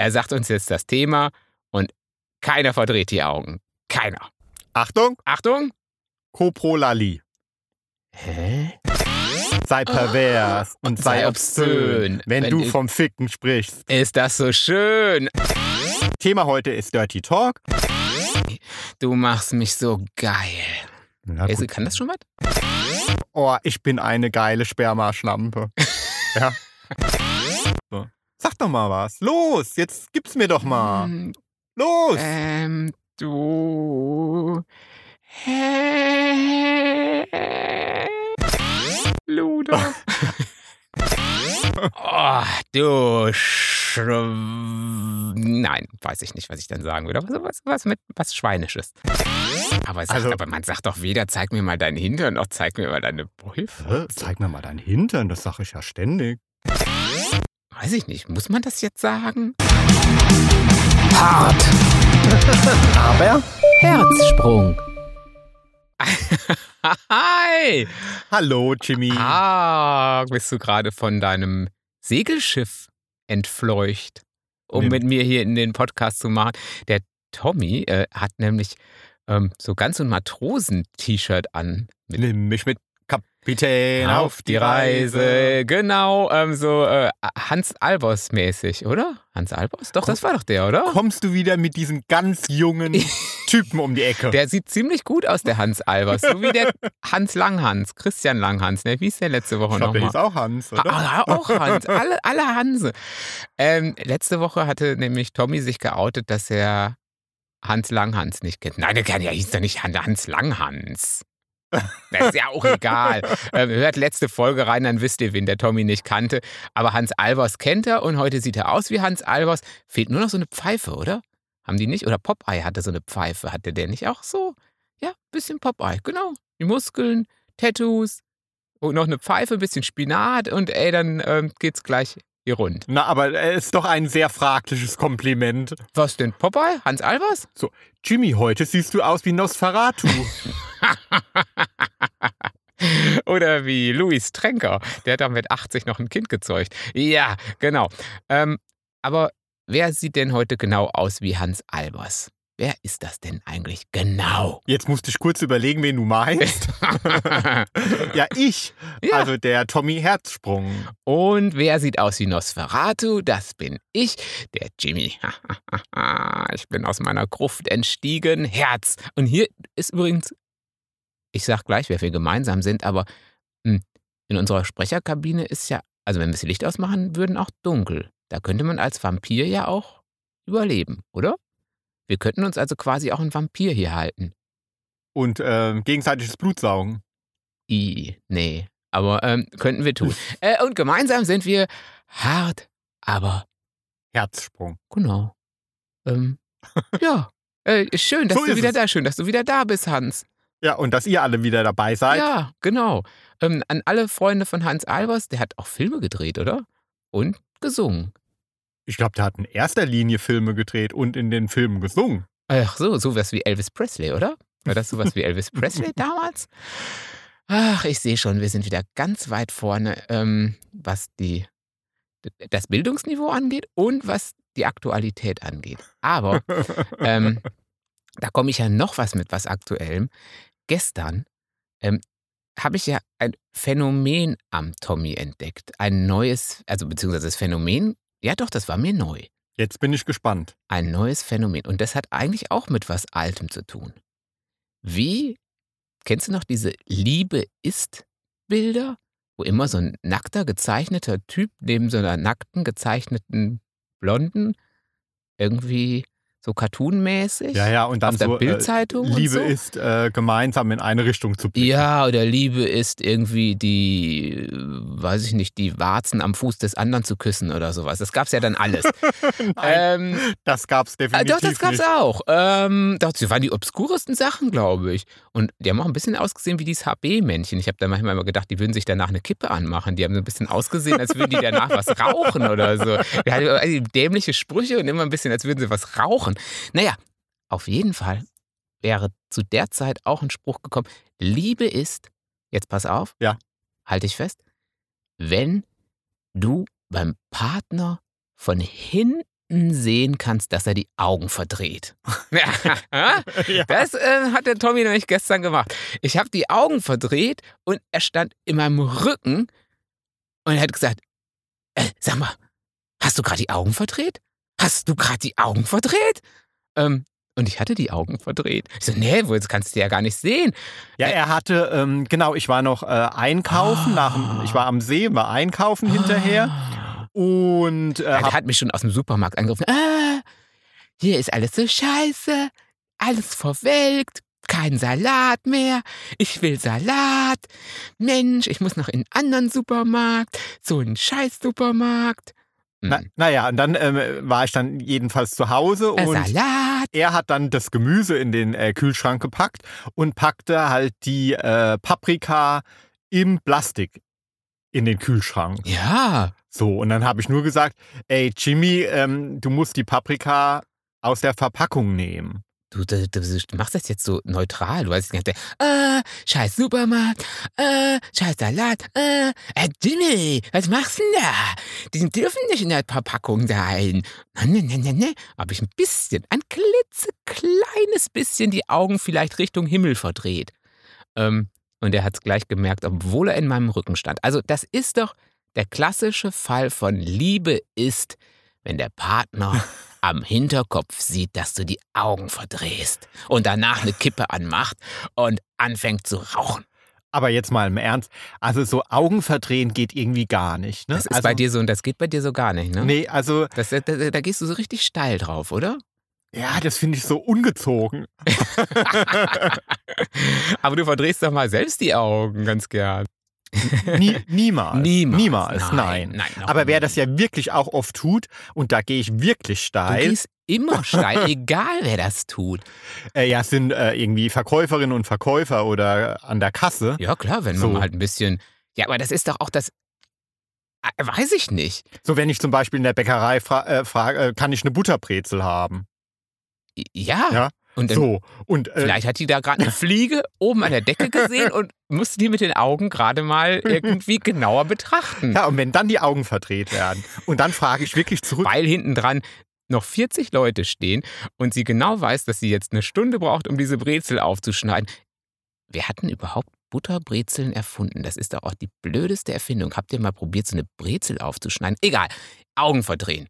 Er sagt uns jetzt das Thema und keiner verdreht die Augen. Keiner. Achtung, Achtung! Coprolali. Hä? Sei pervers und sei sei obszön, wenn, wenn du vom Ficken sprichst. Ist das so schön? Thema heute ist Dirty Talk. Du machst mich so geil. Na Also, kann das schon was? Oh, ich bin eine geile Spermaschlampe. ja. Sag doch mal was. Los, jetzt gib's mir doch mal. Hm, Los. Ähm, du. Luder. oh, du Sch Nein, weiß ich nicht, was ich dann sagen würde. Was, was, was mit was Schweinisches. Aber, sagt, Also- aber man sagt doch weder, zeig mir mal deinen Hintern, noch zeig mir mal deine? Beufel. Zeig mir mal deinen Hintern, das sag ich ja ständig. Weiß ich nicht. Muss man das jetzt sagen? Hart. Aber Herzsprung. Hi! Hallo, Jimmy. Ah, bist du gerade von deinem Segelschiff entfleucht, um Nee. mit mir hier in den Podcast zu machen? Der Tommy äh, hat nämlich ähm, so ganz so ein Matrosen-T-Shirt an. Mit Nimm mich mit Kapitän auf die Reise. Genau, ähm, so äh, Hans Albers mäßig, oder? Hans Albers? Doch, das war doch der, oder? Kommst du wieder mit diesen ganz jungen Typen um die Ecke? Der sieht ziemlich gut aus, der Hans Albers. So wie der Hans Langhans, Christian Langhans. Ne? Wie ist der letzte Woche glaube, der nochmal? hieß auch Hans, oder? Ah, auch Hans, alle, alle Hanse. Ähm, letzte Woche hatte nämlich Tommy sich geoutet, dass er Hans Langhans nicht kennt. Nein, der hieß doch nicht Han- Hans Langhans. Das ist ja auch egal. Ähm, hört letzte Folge rein, dann wisst ihr, wen der Tommy nicht kannte. Aber Hans Albers kennt er und heute sieht er aus wie Hans Albers. Fehlt nur noch so eine Pfeife, oder? Haben die nicht? Oder Popeye hatte so eine Pfeife. Hatte der nicht auch so? Ja, bisschen Popeye, genau. Die Muskeln, Tattoos und noch eine Pfeife, ein bisschen Spinat und ey, dann ähm, geht's gleich rund. Na, aber es ist doch ein sehr fragliches Kompliment. Was denn, Popeye? Hans Albers? Jimmy, heute siehst du aus wie Nosferatu. Oder wie Louis Tränker, der hat doch mit 80 noch ein Kind gezeugt. Ja, genau. Ähm, aber wer sieht denn heute genau aus wie Hans Albers? Wer ist das denn eigentlich genau? Jetzt musste ich kurz überlegen, wen du meinst. ja, ich. Ja. Also der Tommy Herzsprung. Und wer sieht aus wie Nosferatu? Das bin ich, der Jimmy. ich bin aus meiner Gruft entstiegen. Herz. Und hier ist übrigens, ich sag gleich, wer wir gemeinsam sind, aber hm, in unserer Sprecherkabine ist ja, also wenn wir das Licht ausmachen würden, auch dunkel. Da könnte man als Vampir ja auch überleben, oder? Wir könnten uns also quasi auch einen Vampir hier halten. Und ähm, gegenseitiges Blutsaugen. I, nee. Aber ähm, könnten wir tun. äh, und gemeinsam sind wir hart, aber Herzsprung. Genau. Ähm, ja. Äh, schön, dass So du wieder es. da, schön, dass du wieder da bist, Hans. Ja, und dass ihr alle wieder dabei seid. Ja, genau. Ähm, an alle Freunde von Hans Albers, der hat auch Filme gedreht, oder? Und gesungen. Ich glaube, der hat in erster Linie Filme gedreht und in den Filmen gesungen. Ach so, sowas wie Elvis Presley, oder? War das sowas wie Elvis Presley damals? Ach, ich sehe schon, wir sind wieder ganz weit vorne, ähm, was die, das Bildungsniveau angeht und was die Aktualität angeht. Aber ähm, da komme ich ja noch was mit was Aktuellem. Gestern ähm, habe ich ja ein Phänomen am Tommy entdeckt. Ein neues, also beziehungsweise das Phänomen, ja doch, das war mir neu. Jetzt bin ich gespannt. Ein neues Phänomen. Und das hat eigentlich auch mit was Altem zu tun. Wie, kennst du noch diese Liebe ist Bilder, wo immer so ein nackter gezeichneter Typ neben so einer nackten gezeichneten Blonden irgendwie so cartoonmäßig Ja, ja, und dann auf der so. Bildzeitung äh, Liebe so? ist äh, gemeinsam in eine Richtung zu blicken. Ja, oder Liebe ist irgendwie die, äh, weiß ich nicht, die Warzen am Fuß des anderen zu küssen oder sowas. Das gab's ja dann alles. Nein, ähm, das gab's äh, definitiv doch, das gab's nicht. auch. Ähm, doch, das waren die obskuresten Sachen, glaube ich. Und die haben auch ein bisschen ausgesehen wie dieses HB-Männchen. Ich habe da manchmal immer gedacht, die würden sich danach eine Kippe anmachen. Die haben so ein bisschen ausgesehen, als würden die danach was rauchen oder so. Die hatten dämliche Sprüche und immer ein bisschen, als würden sie was rauchen. Naja, auf jeden Fall wäre zu der Zeit auch ein Spruch gekommen. Liebe ist, jetzt pass auf, Ja. halte ich fest, wenn du beim Partner von hinten sehen kannst, dass er die Augen verdreht. Das äh, hat der Tommy nämlich gestern gemacht. Ich habe die Augen verdreht und er stand in meinem Rücken und er hat gesagt, äh, sag mal, hast du gerade die Augen verdreht? Hast du gerade die Augen verdreht? Ähm, und ich hatte die Augen verdreht. Ich so, nee, wo, jetzt kannst du ja gar nicht sehen. Ja, er hatte, ähm, genau, ich war noch äh, einkaufen, nach dem, ich war am See, war einkaufen hinterher Ah. und äh, Ja, hab, hat mich schon aus dem Supermarkt angerufen. Ah, hier ist alles so scheiße, alles verwelkt, kein Salat mehr. Ich will Salat. Mensch, ich muss noch in einen anderen Supermarkt, so einen Scheiß-Supermarkt. Na, Hm. naja, und dann ähm, war ich dann jedenfalls zu Hause und Salat. er hat dann das Gemüse in den äh, Kühlschrank gepackt und packte halt die äh, Paprika im Plastik in den Kühlschrank. Ja, So, und dann habe ich nur gesagt, ey Jimmy, ähm, du musst die Paprika aus der Verpackung nehmen. Du, du, du, machst das jetzt so neutral. Du weißt nicht, äh, scheiß Supermarkt, äh, scheiß Salat, äh, äh, Jimmy, was machst du denn da? Die dürfen nicht in der Verpackung sein. Ne, ne, ne, ne. Habe ich ein bisschen, ein klitzekleines bisschen die Augen vielleicht Richtung Himmel verdreht. Ähm, und er hat es gleich gemerkt, obwohl er in meinem Rücken stand. Also das ist doch der klassische Fall von Liebe ist, wenn der Partner am Hinterkopf sieht, dass du die Augen verdrehst und danach eine Kippe anmacht und anfängt zu rauchen. Aber jetzt mal im Ernst, also so Augen verdrehen geht irgendwie gar nicht. Ne? Das ist also, bei dir so und das geht bei dir so gar nicht, ne? Nee, also, Das, da, da, da gehst du so richtig steil drauf, oder? ja, das finde ich so ungezogen. Aber du verdrehst doch mal selbst die Augen ganz gern. Nie, niemals. Niemals. Niemals, nein. nein noch Aber wer das ja wirklich auch oft tut, und da gehe ich wirklich Du steil, gehst immer steil, egal wer das tut. äh, ja, es sind äh, irgendwie Verkäuferinnen und Verkäufer oder an der Kasse. Ja, klar, wenn man So. mal halt ein bisschen. Ja, aber das ist doch auch das. Äh, Weiß ich nicht. So, wenn ich zum Beispiel in der Bäckerei fra äh, frage, äh, kann ich eine Butterbrezel haben? Ja. Ja, Und So, und äh, vielleicht hat die da gerade eine Fliege oben an der Decke gesehen und musste die mit den Augen gerade mal irgendwie genauer betrachten. ja, und wenn dann die Augen verdreht werden und dann frage ich wirklich zurück, Weil hinten dran noch 40 Leute stehen und sie genau weiß, dass sie jetzt eine Stunde braucht, um diese Brezel aufzuschneiden. Wer hat denn überhaupt Butterbrezeln erfunden? Das ist doch auch die blödeste Erfindung. Habt ihr mal probiert, so eine Brezel aufzuschneiden? Egal, Augen verdrehen.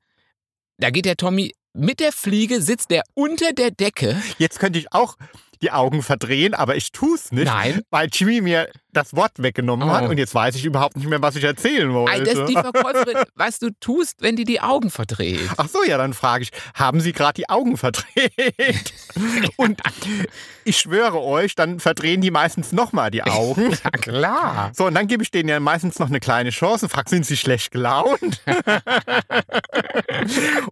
Da geht der Tommy mit der Fliege, sitzt der unter der Decke. jetzt könnte ich auch die Augen verdrehen, aber ich tue es nicht, Nein, weil Jimmy mir das Wort weggenommen hat Oh. und jetzt weiß ich überhaupt nicht mehr, was ich erzählen Ei, das ist wollte. die Verkäuferin, was du tust, wenn die die Augen verdreht. Ach so, ja, dann frage ich, haben Sie gerade die Augen verdreht? Und ich schwöre euch, dann verdrehen die meistens nochmal die Augen. Ja, klar. So, und dann gebe ich denen ja meistens noch eine kleine Chance und frage, sind sie schlecht gelaunt?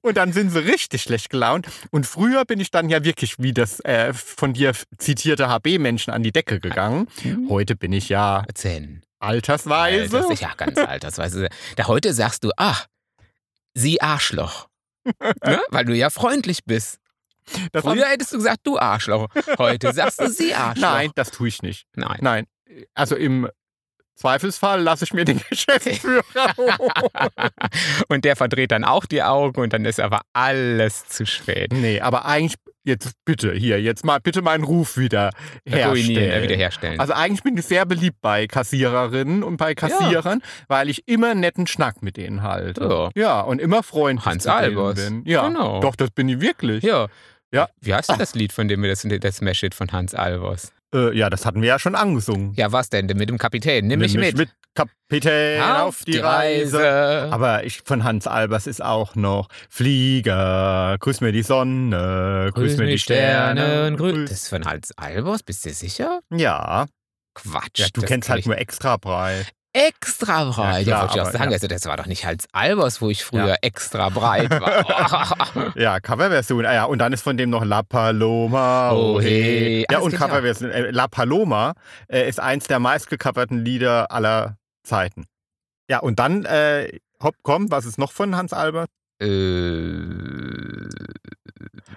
und dann sind sie richtig schlecht gelaunt. Und früher bin ich dann ja wirklich wie das äh, von dir zitierte HB-Menschen an die Decke gegangen. Heute bin ich ja Erzählen. altersweise. Ist ja ganz altersweise. Da heute sagst du, ach, sie Arschloch. ne? Weil du ja freundlich bist. Das Früher hättest du gesagt, du Arschloch. Heute sagst du sie Arschloch. Nein, das tue ich nicht. Nein. Nein. Also im Zweifelsfall lasse ich mir den Geschäftsführer und der verdreht dann auch die Augen und dann ist aber alles zu spät. Nee, aber eigentlich, jetzt bitte, hier, jetzt mal bitte meinen Ruf wieder äh, herstellen. wiederherstellen. Also eigentlich bin ich sehr beliebt bei Kassiererinnen und bei Kassierern, weil ich immer netten Schnack mit denen halte. Ja, und immer freundlich Hans Albers. bin. Ja, Genau. doch, das bin ich wirklich. ja. Ja. Wie heißt denn das Lied, von dem wir das, das Smash-Hit von Hans Albers? Äh, ja, das hatten wir ja schon angesungen. Ja, was denn? Mit dem Kapitän. Nimm mich mit. mit Kapitän auf die Reise. Aber Aber ich von Hans Albers ist auch noch Flieger, grüß mir die Sonne, grüß, mir die Sterne. grü Das ist von Hans Albers, bist du sicher? ja, Quatsch. ja, du kennst kenn halt nur extra breit. Extra breit. Ja, Ja, klar, wollte ich auch sagen. ja. Also, das war doch nicht Hans Albers, wo ich früher extra breit war. Ja, Coverversion. Ah, ja, und dann ist von dem noch La Paloma. Oh, hey. Ja, Ah, und kenn ich auch. Coverversion. Äh, La Paloma äh, ist eins der meistgecoverten Lieder aller Zeiten. Ja, und dann, äh, hopp, komm, was ist noch von Hans Albert? äh,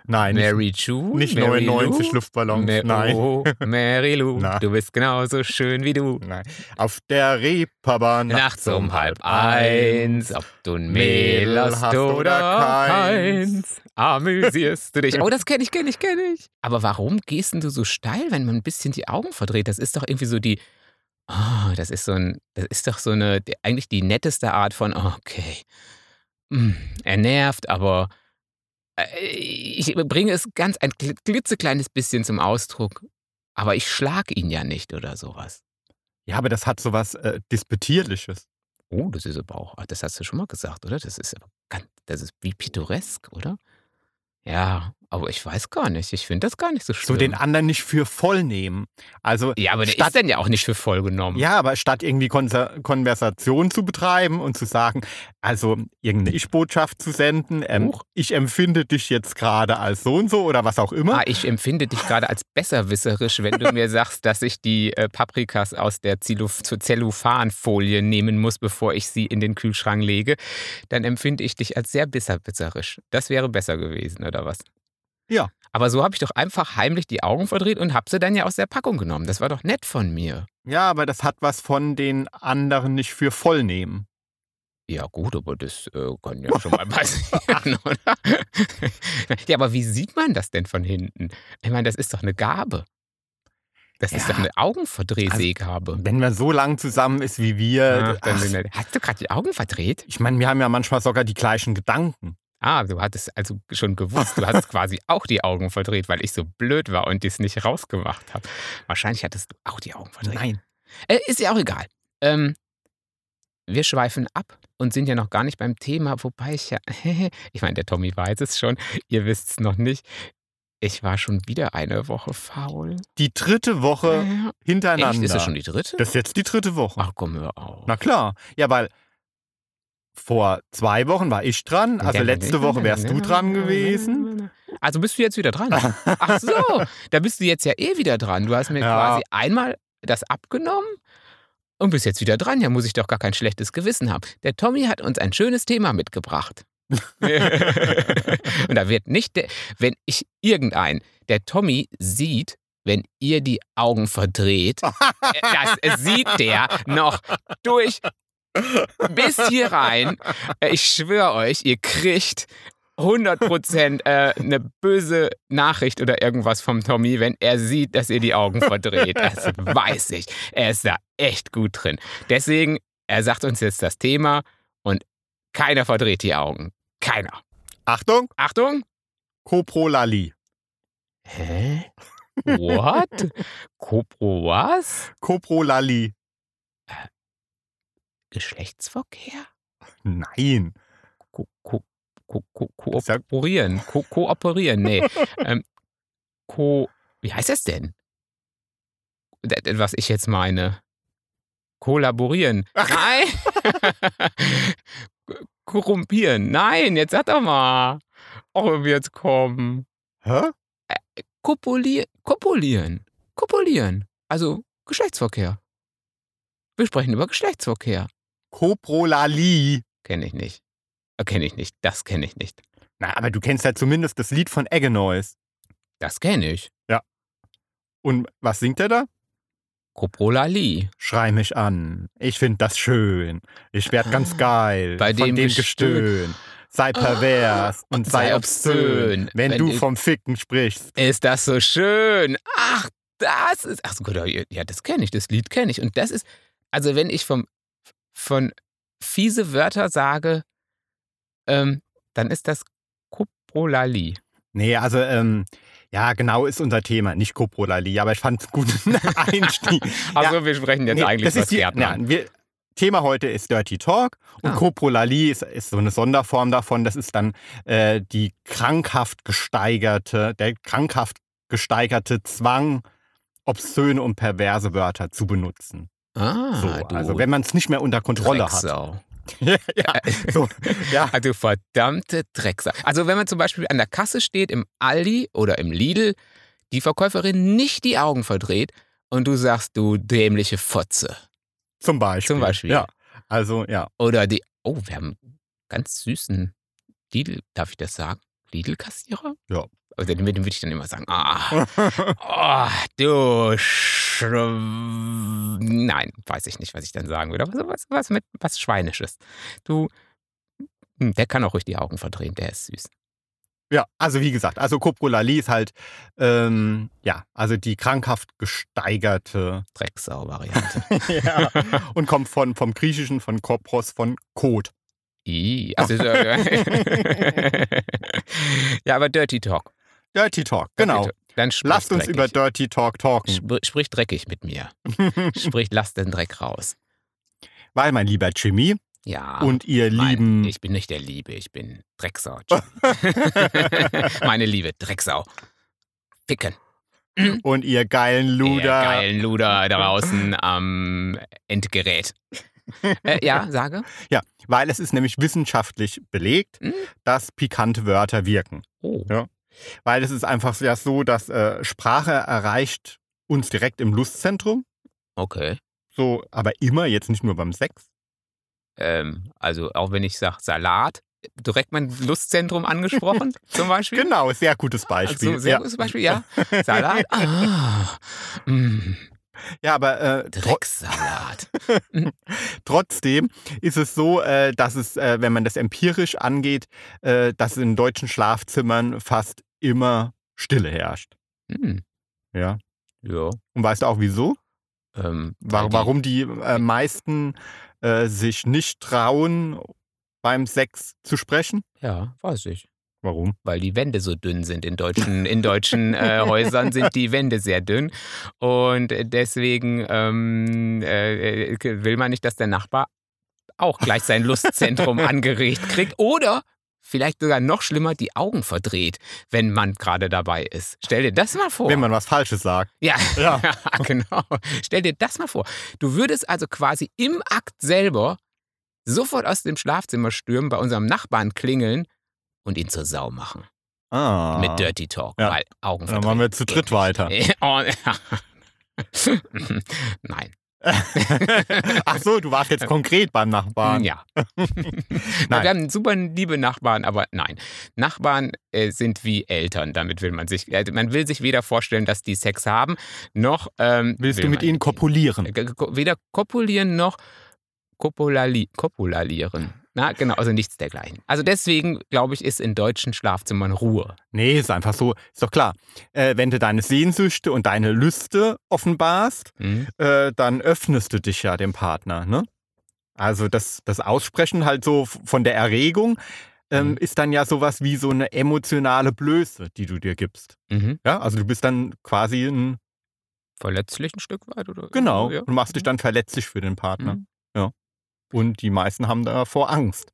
Nein, Mary Ju? nicht Mary 99 Lou? Luftballons. Ma- Nein. Oh, Mary Lou, Na. du bist genauso schön wie du. Nein. Auf der Reeperbahn Nachts um halb eins, ob du ein Mehl hast oder keins. amüsierst du dich. Oh, das kenne ich, kenne ich, kenne ich. Aber warum gehst denn du so steil, wenn man ein bisschen die Augen verdreht? Das ist doch irgendwie so die, oh, das ist so ein, das ist doch so eine, eigentlich die netteste Art von, okay, hm, er nervt, aber ich bringe es ganz ein kli- klitzekleines bisschen zum Ausdruck. Aber ich schlag ihn ja nicht oder sowas. Ja, aber das hat so was äh, Disputierliches. Oh, das ist aber auch, ah, das hast du schon mal gesagt, oder? Das ist aber ganz, das ist wie pittoresk, oder? Ja, aber ich weiß gar nicht. Ich finde das gar nicht so schlimm. So den anderen nicht für voll nehmen. Also, ja, aber der statt- ist dann ja auch nicht für voll genommen. ja, aber statt irgendwie Konser Konversation zu betreiben und zu sagen, also irgendeine Ich-Botschaft zu senden, ähm, ich empfinde dich jetzt gerade als so und so oder was auch immer. Ah, ich empfinde dich gerade als besserwisserisch, wenn du mir sagst, dass ich die äh, Paprikas aus der zur Zellophanfolie nehmen muss, bevor ich sie in den Kühlschrank lege. Dann empfinde ich dich als sehr besserwisserisch. Das wäre besser gewesen, oder was? Ja. Aber so habe ich doch einfach heimlich die Augen verdreht und habe sie dann ja aus der Packung genommen. Das war doch nett von mir. Ja, aber das hat was von den anderen nicht für voll nehmen. Ja, gut, aber das äh, kann ja schon mal passieren, oder? ja, aber wie sieht man das denn von hinten? Ich meine, das ist doch eine Gabe. Das ist Ja. doch eine Augenverdrehsehgabe. Wenn man so lang zusammen ist wie wir. Ach, dann ach, Hast du gerade die Augen verdreht? ich meine, wir haben ja manchmal sogar die gleichen Gedanken. Ah, du hattest also schon gewusst, du hast quasi auch die Augen verdreht, weil ich so blöd war und dies nicht rausgemacht habe. Wahrscheinlich hattest du auch die Augen verdreht. Nein. Äh, ist ja auch egal. Ähm, wir schweifen ab und sind ja noch gar nicht beim Thema, wobei ich ja, ich meine, der Tommy weiß es schon, ihr wisst es noch nicht. Ich war schon wieder eine Woche faul. Die dritte Woche hintereinander. Echt? Ist das schon die dritte? Das ist jetzt die dritte Woche. Ach komm, hör auf. Na klar. Ja, weil vor zwei Wochen war ich dran. Also letzte Woche wärst du dran gewesen. Also bist du jetzt wieder dran? Ach so, da bist du jetzt ja eh wieder dran. Du hast mir Ja. quasi einmal das abgenommen und bist jetzt wieder dran. Ja, muss ich doch gar kein schlechtes Gewissen haben. Der Tommy hat uns ein schönes Thema mitgebracht. und da wird nicht, der, wenn ich irgendein, der Tommy sieht, wenn ihr die Augen verdreht, äh, das sieht der noch durch bis hier rein. Äh, Ich schwöre euch, ihr kriegt 100% äh, eine böse Nachricht oder irgendwas vom Tommy, wenn er sieht, dass ihr die Augen verdreht. Das weiß ich. Er ist da echt gut drin. Deswegen, er sagt uns jetzt das Thema und keiner verdreht die Augen. Keiner. Achtung, Achtung. Coprolali. Hä? What? Kopro was? Coprolali. Geschlechtsverkehr? Nein. Ko ko ko kooperieren. Ko kooperieren. Nee. ähm, ko wie heißt das denn? Was ich jetzt meine. Kollaborieren. Nein. Korrumpieren. Nein, jetzt sag doch mal. Auch wenn wir jetzt kommen. Hä? Kopulieren. Kopulieren. Kopulieren. Also Geschlechtsverkehr. Wir sprechen über Geschlechtsverkehr. Coprolali. Kenne ich nicht. Kenne ich nicht. Das kenne ich nicht. Na, aber du kennst ja zumindest das Lied von Eggenois. Das kenne ich. Und was singt er da? Koprolali. Schrei mich an. Ich find das schön. Ich werd ganz geil. Ah, Bei von dem. Gestön. Sei pervers und sei obszön. Wenn, Wenn du vom Ficken sprichst. Ist das so schön? Ach, das ist. Ach so, gut, ja, das kenne ich, das Lied kenne ich. Und das ist, also wenn ich vom, von fiese Wörter sage, ähm, dann ist das Koprolali. Nee, also, ähm, ja, genau ist unser Thema. Nicht Coprolali, aber ich fand's gut. Einstieg. Also wir sprechen jetzt Nee, eigentlich das über Gärtnern. ja, wir, Thema heute ist Dirty Talk und Ah. Coprolali ist, ist so eine Sonderform davon. Das ist dann äh, die krankhaft gesteigerte, der krankhaft gesteigerte Zwang, obszöne und perverse Wörter zu benutzen. Ah, So, du also wenn man es nicht mehr unter Kontrolle hat. Drecksau. ja, so, ja. Also verdammte Drecksau. Also wenn man zum Beispiel an der Kasse steht im Aldi oder im Lidl, die Verkäuferin nicht die Augen verdreht und du sagst, du dämliche Fotze. Zum Beispiel. Zum Beispiel. Ja. Also, ja. Oder die, oh, wir haben ganz süßen Lidl, darf ich das sagen? Lidl-Kassierer? Ja. Also dem, dem würde ich dann immer sagen, ah, oh, du Sch Nein, weiß ich nicht, was ich dann sagen würde. Aber was, was mit was Schweinisches. Du, hm, der kann auch ruhig die Augen verdrehen, der ist süß. Ja, also wie gesagt, also Coprolalie ist halt, ähm, ja, also die krankhaft gesteigerte Drecksau-Variante. ja, und kommt von, vom Griechischen, von Kopros, von Kot. I, also, ja, aber Dirty Talk. Dirty Talk, genau. Dann sprich Lasst uns dreckig. über Dirty Talk talken. Spr sprich dreckig mit mir. Sprich, lass den Dreck raus. Weil, mein lieber Jimmy Ja. und ihr mein, lieben, Ich bin nicht der Liebe, ich bin Drecksau. Meine Liebe, Drecksau. Ficken. und ihr geilen Ihr Luder, geilen Luder da draußen am Endgerät. äh, ja, sage. Ja, weil es ist nämlich wissenschaftlich belegt, Hm? dass pikante Wörter wirken. Oh. Ja. Weil es ist einfach ja so, dass äh, Sprache erreicht uns direkt im Lustzentrum. Okay. So, aber immer, jetzt nicht nur beim Sex. Ähm, also auch wenn ich sage Salat, direkt mein Lustzentrum angesprochen, zum Beispiel. Genau, sehr gutes Beispiel. Also, sehr ja. gutes Beispiel, ja. Salat. Ah. Mm, ja, aber äh, Drecksalat. trotzdem ist es so, äh, dass es, äh, wenn man das empirisch angeht, äh, dass in deutschen Schlafzimmern fast immer Stille herrscht. Hm. Ja. Ja. Und weißt du auch wieso? Ähm, Wa- weil die- warum die äh, meisten äh, sich nicht trauen, beim Sex zu sprechen? Ja, weiß ich. Warum? Weil die Wände so dünn sind in deutschen, in deutschen äh, Häusern, sind die Wände sehr dünn. Und deswegen ähm, äh, will man nicht, dass der Nachbar auch gleich sein Lustzentrum angeregt kriegt. Oder vielleicht sogar noch schlimmer, die Augen verdreht, wenn man gerade dabei ist. Stell dir das mal vor. Wenn man was Falsches sagt. Ja, Ja. genau. Stell dir das mal vor. Du würdest also quasi im Akt selber sofort aus dem Schlafzimmer stürmen, bei unserem Nachbarn klingeln und ihn zur Sau machen. Ah. Mit Dirty Talk, Ja. weil Augen Dann machen wir zu dritt weiter. Nein. Ach so, du warst jetzt konkret beim Nachbarn. Ja. Wir haben super liebe Nachbarn, aber nein. Nachbarn äh, sind wie Eltern. Damit will man sich, äh, man will sich weder vorstellen, dass die Sex haben, noch ähm, Willst will du mit ihnen kopulieren? Äh, Weder kopulieren noch kopulali kopulalieren. Na, genau, also nichts dergleichen. Also deswegen, glaube ich, ist in deutschen Schlafzimmern Ruhe. Nee, ist einfach so. Ist doch klar. Äh, wenn du deine Sehnsüchte und deine Lüste offenbarst, Hm? äh, dann öffnest du dich ja dem Partner, ne? Also das, das Aussprechen halt so von der Erregung ähm, Mhm. ist dann ja sowas wie so eine emotionale Blöße, die du dir gibst. Mhm. Ja, also du bist dann quasi ein, Verletzlich ein Stück weit, oder? genau, Ja. und machst dich dann verletzlich für den Partner. Mhm. Und die meisten haben davor Angst.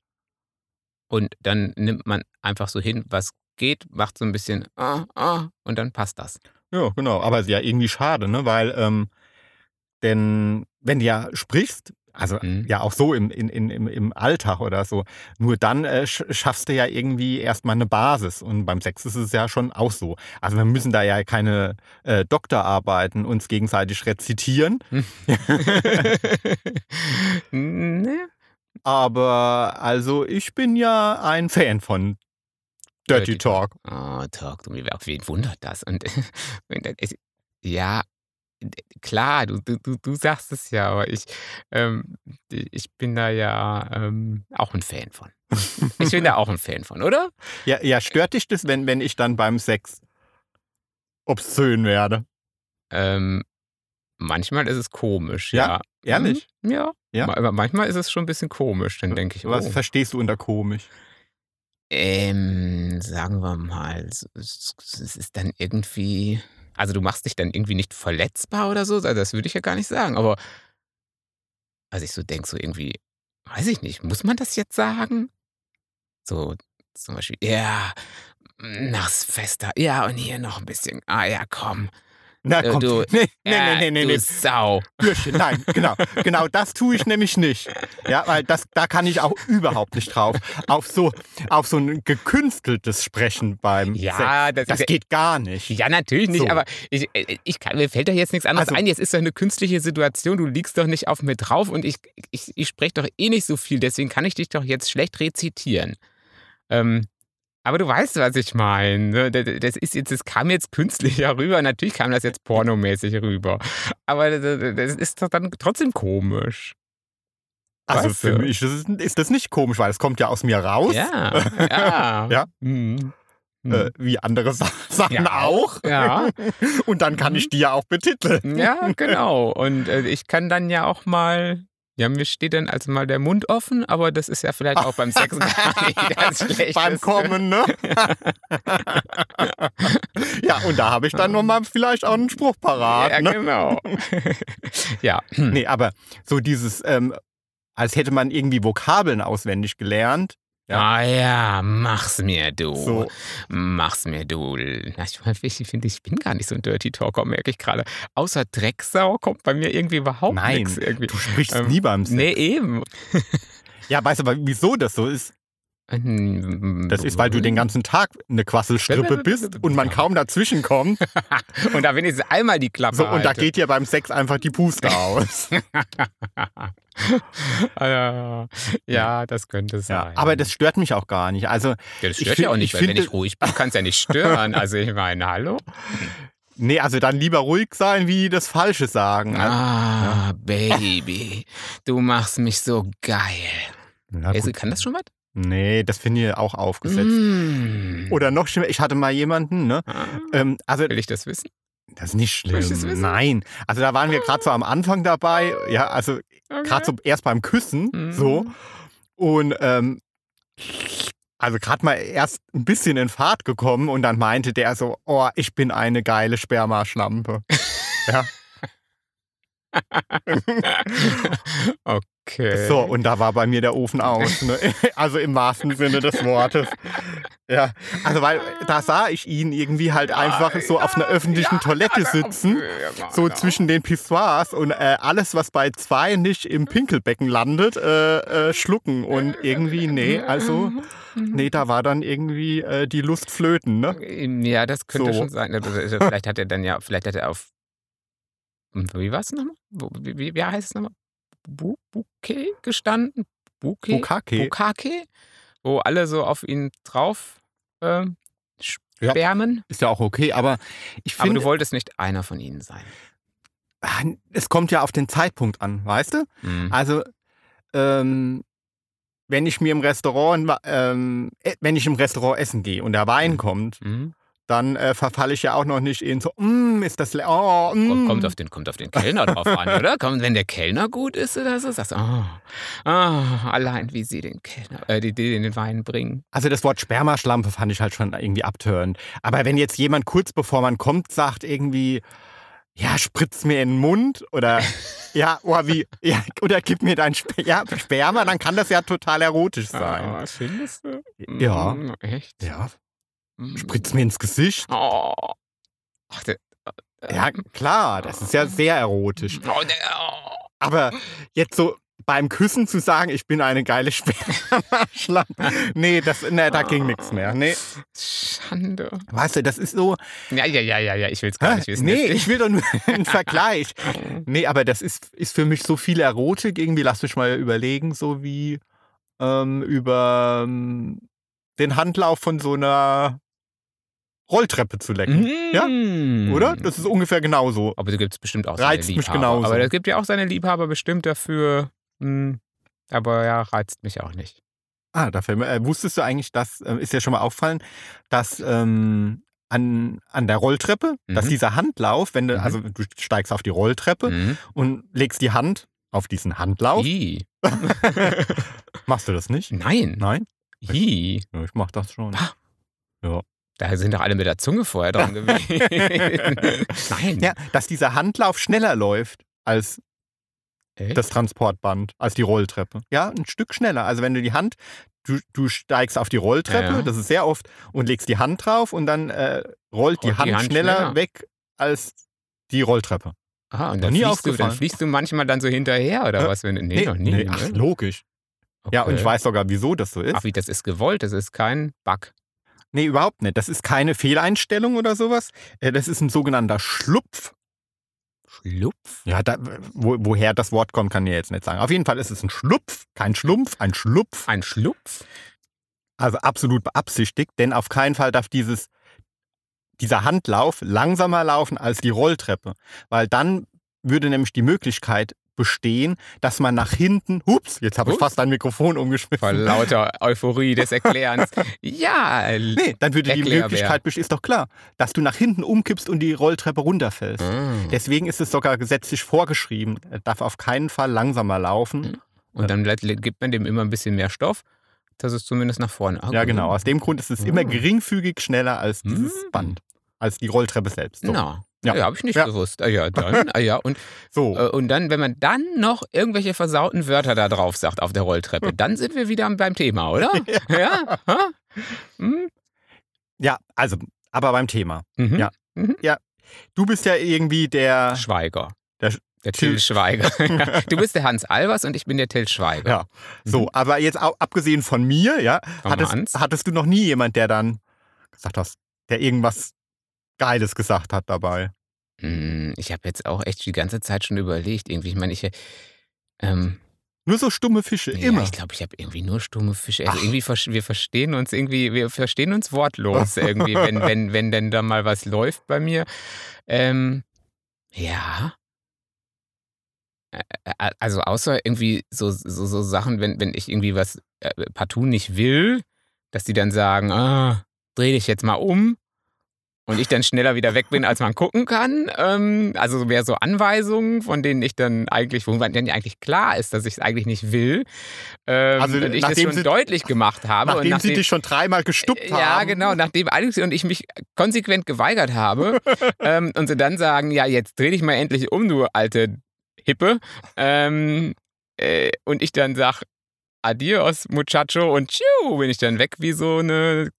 Und dann nimmt man einfach so hin, was geht, macht so ein bisschen ah, ah, und dann passt das. Ja, genau. Aber ist ja irgendwie schade, ne? Weil, ähm, denn wenn du ja sprichst, also Mhm. ja auch so im, in, in, im, im Alltag oder so, nur dann äh, sch- schaffst du ja irgendwie erstmal eine Basis. Und beim Sex ist es ja schon auch so. Also wir müssen da ja keine äh, Doktorarbeiten uns gegenseitig rezitieren. ne? Aber also ich bin ja ein Fan von Dirty, Dirty Talk. Oh, Talk, du, auf wen wundert das? Und und ja, klar, du, du, du- sagst es ja, aber ich, ähm, ich bin da ja ähm, auch ein Fan von. Ich bin da auch ein Fan von, oder? Ja, ja, stört dich das, wenn, wenn ich dann beim Sex obszön werde? Ähm, manchmal ist es komisch, Ja? ja. Ehrlich? Mhm, ja. Ja? Aber manchmal ist es schon ein bisschen komisch, dann denke ich, Was oh. verstehst du unter komisch? Ähm, sagen wir mal, es ist dann irgendwie, also du machst dich dann irgendwie nicht verletzbar oder so, also das würde ich ja gar nicht sagen, aber als ich so denke, so irgendwie, weiß ich nicht, muss man das jetzt sagen? So zum Beispiel, ja, nachs Fester, ja, und hier noch ein bisschen, ah ja, komm, Na Äh, komm, du- nee, nee, äh, nee, nee, nee, nee. Sau. Bürschchen, nein, genau, genau, das tue ich nämlich nicht. Ja, weil das, da kann ich auch überhaupt nicht drauf. Auf so, auf so ein gekünsteltes Sprechen beim Sex. Ja, das, Das ja, geht gar nicht. Ja, natürlich nicht, So. aber ich, ich kann, mir fällt doch jetzt nichts anderes Also- ein. Jetzt ist doch eine künstliche Situation, du liegst doch nicht auf mir drauf und ich, ich, ich spreche doch eh nicht so viel, deswegen kann ich dich doch jetzt schlecht rezitieren. Ähm, Aber du weißt, was ich meine. Das ist jetzt, das kam jetzt künstlicher rüber. Natürlich kam das jetzt pornomäßig rüber. Aber das ist doch dann trotzdem komisch. Also Weißt für du? mich ist, das nicht komisch, weil es kommt ja aus mir raus. Ja, ja. Ja. Mhm. Mhm. Äh, wie andere Sa Sachen Ja. auch. Ja, Und dann kann ich die ja auch betiteln. ja, genau. Und äh, ich kann dann ja auch mal, ja, mir steht dann also mal der Mund offen, aber das ist ja vielleicht auch beim Sex gar nicht das Schlechteste. Beim Kommen, ne? ja, und da habe ich dann nochmal vielleicht auch einen Spruch parat. Ja, ne? genau. ja. Nee, aber so dieses, ähm, als hätte man irgendwie Vokabeln auswendig gelernt. Ja. Ah ja, mach's mir, du. So, Mach's mir, du. Ich finde, ich bin gar nicht so ein Dirty Talker, merke ich gerade. Außer Drecksau kommt bei mir irgendwie überhaupt Nein, nichts. Irgendwie. du sprichst Ähm, nie beim Sex. Nee, eben. Ja, weißt du aber, wieso das so ist? Das ist, weil du den ganzen Tag eine Quasselstrippe bist und man kaum dazwischen kommt. Und da wenigstens einmal die Klappe So, und da halte. geht dir beim Sex einfach die Puste aus. ja, ja, das könnte sein. Ja, aber das stört mich auch gar nicht. Also, Ja, das ich stört ja auch ich nicht, weil wenn ich ruhig bin, kann es ja nicht stören. Also ich meine, hallo? nee, also dann lieber ruhig sein, wie das Falsche sagen. Ah, Baby, du machst mich so geil. Ja, gut. kann das schon was? Nee, das finde ich auch aufgesetzt. Mm. Oder noch schlimmer, ich hatte mal jemanden, ne? Ah, Ähm, also, Will ich das wissen? das ist nicht Will ich das schlimm. wissen? Nein. Also, da waren wir gerade so am Anfang dabei. Ja, also Okay. gerade so erst beim Küssen. Mhm. So. Und ähm, also gerade mal erst ein bisschen in Fahrt gekommen und dann meinte der so, oh, ich bin eine geile Spermaschlampe. ja. Okay. So, und da war bei mir der Ofen aus. Ne? Also im wahrsten Sinne des Wortes. Ja, also weil da sah ich ihn irgendwie halt einfach so auf einer öffentlichen Toilette sitzen, so zwischen den Pissoirs und äh, alles, was bei zwei nicht im Pinkelbecken landet, äh, äh, schlucken. Und irgendwie, nee, also, nee, da war dann irgendwie äh, die Lust flöten, ne? Ja, das könnte So. schon sein. Also, also Vielleicht hat er dann ja, vielleicht hat er auf. Wie war es nochmal? Wie, wie, wie heißt es nochmal? Bu Bouquet gestanden? Bouquet? Bukake. Bukake? Wo alle so auf ihn drauf ähm, Ja. schwärmen. Ist ja auch okay, aber ich Aber finde, du wolltest nicht einer von ihnen sein. ah, es kommt ja auf den Zeitpunkt an, weißt du? Mhm. Also, ähm, wenn ich mir im Restaurant, ähm, äh, wenn ich im Restaurant essen gehe und der Wein kommt, Mhm. Dann äh, verfalle ich ja auch noch nicht in so, mm, ist das, oh, mm. Kommt, auf den, kommt auf den Kellner drauf an, oder? Kommt, wenn der Kellner gut ist oder so, sagst du, oh, oh, allein wie sie den Kellner, äh, die, die den Wein bringen. Also das Wort Spermaschlampe fand ich halt schon irgendwie abtörend. Aber wenn jetzt jemand kurz bevor man kommt sagt irgendwie, ja, spritz mir in den Mund oder ja, oh, wie, ja, oder gib mir dein Sp ja, Sperma, dann kann das ja total erotisch sein. Ah, findest du? Ja. Mm, echt? Ja. Spritz mir ins Gesicht. Oh. Ach, der, äh, Ja, klar, das ist ja sehr erotisch. Oh, der, oh. Aber jetzt so beim Küssen zu sagen, ich bin eine geile Spermaschlampe, nee, das, nee, da ging nichts mehr. Nee, Schande. weißt du, das ist so, Ja, ja, ja, ja, ja, ich will es gar nicht wissen. nee, Jetzt- ich will doch nur einen Vergleich. Nee, aber das ist, ist für mich so viel Erotik irgendwie. Lass mich mal überlegen, so wie ähm, über ähm, den Handlauf von so einer Rolltreppe zu lecken. Ja? Mm. Oder? Das ist ungefähr genauso. Aber da gibt es bestimmt auch Reizt seine mich Liebhaber. genauso. Aber es gibt ja auch seine Liebhaber bestimmt dafür. Hm, aber ja, reizt mich auch nicht. Ah, da fällt mir, äh, wusstest du eigentlich, dass, äh, ist ja schon mal aufgefallen, dass ähm, an, an der Rolltreppe, dass Mhm. dieser Handlauf, wenn du, Mhm. also du steigst auf die Rolltreppe Mhm. und legst die Hand auf diesen Handlauf. Machst du das nicht? Nein. Nein? Ih. Ja, ich mach das schon. Ah. Da sind doch alle mit der Zunge vorher dran gewesen. Nein. Ja, dass dieser Handlauf schneller läuft als Echt? das Transportband, als die Rolltreppe. Ja, ein Stück schneller. Also wenn du die Hand, du, du steigst auf die Rolltreppe, Ja. das ist sehr oft, und legst die Hand drauf und dann äh, rollt die Rollt Hand, die Hand schneller, schneller. weg als die Rolltreppe. Ah, und dann nie fliegst, du, dann fliegst du manchmal dann so hinterher oder Äh, was? Wenn, nee, noch nie. nee, ne? ach, logisch. Ja, und ich Okay. weiß sogar, wieso das so ist. Ach, wie, das ist gewollt, das ist kein Bug. Nee, überhaupt nicht. Das ist keine Fehleinstellung oder sowas. Äh, Das ist ein sogenannter Schlupf. Schlupf? Ja, da, wo, woher das Wort kommt, kann ich jetzt nicht sagen. Auf jeden Fall ist es ein Schlupf, kein Schlumpf, ein Schlupf. Ein Schlupf? Also absolut beabsichtigt, denn auf keinen Fall darf dieses, dieser Handlauf langsamer laufen als die Rolltreppe, weil dann würde nämlich die Möglichkeit bestehen, dass man nach hinten, hups, jetzt habe ich Ups. fast dein Mikrofon Vor umgeschmissen. lauter Euphorie des Erklärens. ja. Nee, dann würde die. Möglichkeit bestehen, ist doch klar, dass du nach hinten umkippst und die Rolltreppe runterfällst. Ah. Deswegen ist es sogar gesetzlich vorgeschrieben, er darf auf keinen Fall langsamer laufen. Und dann gibt man dem immer ein bisschen mehr Stoff, dass es zumindest nach vorne. Ah, Ja, genau. Aus dem Grund ist es immer Ah. geringfügig schneller als dieses Mhm. Band, als die Rolltreppe selbst. So. Na, Ja. ja, habe ich nicht Ja. gewusst. Ah, ja, dann, ah, ja. Und, so. äh, und dann, wenn man dann noch irgendwelche versauten Wörter da drauf sagt auf der Rolltreppe, dann sind wir wieder beim Thema, oder? ja. Ha? Hm? Ja, also, aber beim Thema. Mhm. Ja. Du bist ja irgendwie der. Schweiger. Der Der, Till- Schweiger. Ja. du bist der Hans Albers und ich bin der Till Schweiger. Ja. So, aber jetzt abgesehen von mir, ja, hattest, Hans? hattest du noch nie jemand, der dann gesagt hast, der irgendwas Geiles gesagt hat dabei? Hm, Ich habe jetzt auch echt die ganze Zeit schon überlegt, irgendwie. Ich meine, ich. Ähm, Nur so stumme Fische, Ja, immer. ich glaube, ich habe irgendwie nur stumme Fische. Also Ach. irgendwie wir verstehen uns irgendwie, wir verstehen uns wortlos irgendwie, wenn, wenn, wenn denn da mal was läuft bei mir. Ähm, ja. Also außer irgendwie so, so, so Sachen, wenn, wenn ich irgendwie was äh, partout nicht will, dass die dann sagen, ah, dreh dich jetzt mal um. Und ich dann schneller wieder weg bin, als man gucken kann. Ähm, also mehr so Anweisungen, von denen ich dann eigentlich, wo dann eigentlich klar ist, dass ich es eigentlich nicht will. Ähm, Also, und ich das nachdem schon sie- deutlich gemacht habe. Nachdem, und sie dich schon dreimal gestuppt haben. ja, genau, nachdem Alex und ich mich konsequent geweigert habe ähm, und sie dann sagen, ja, jetzt dreh dich mal endlich um, du alte Hippe. Ähm, äh, und ich dann sag, adios, muchacho, und tschiu, bin ich dann weg wie so eine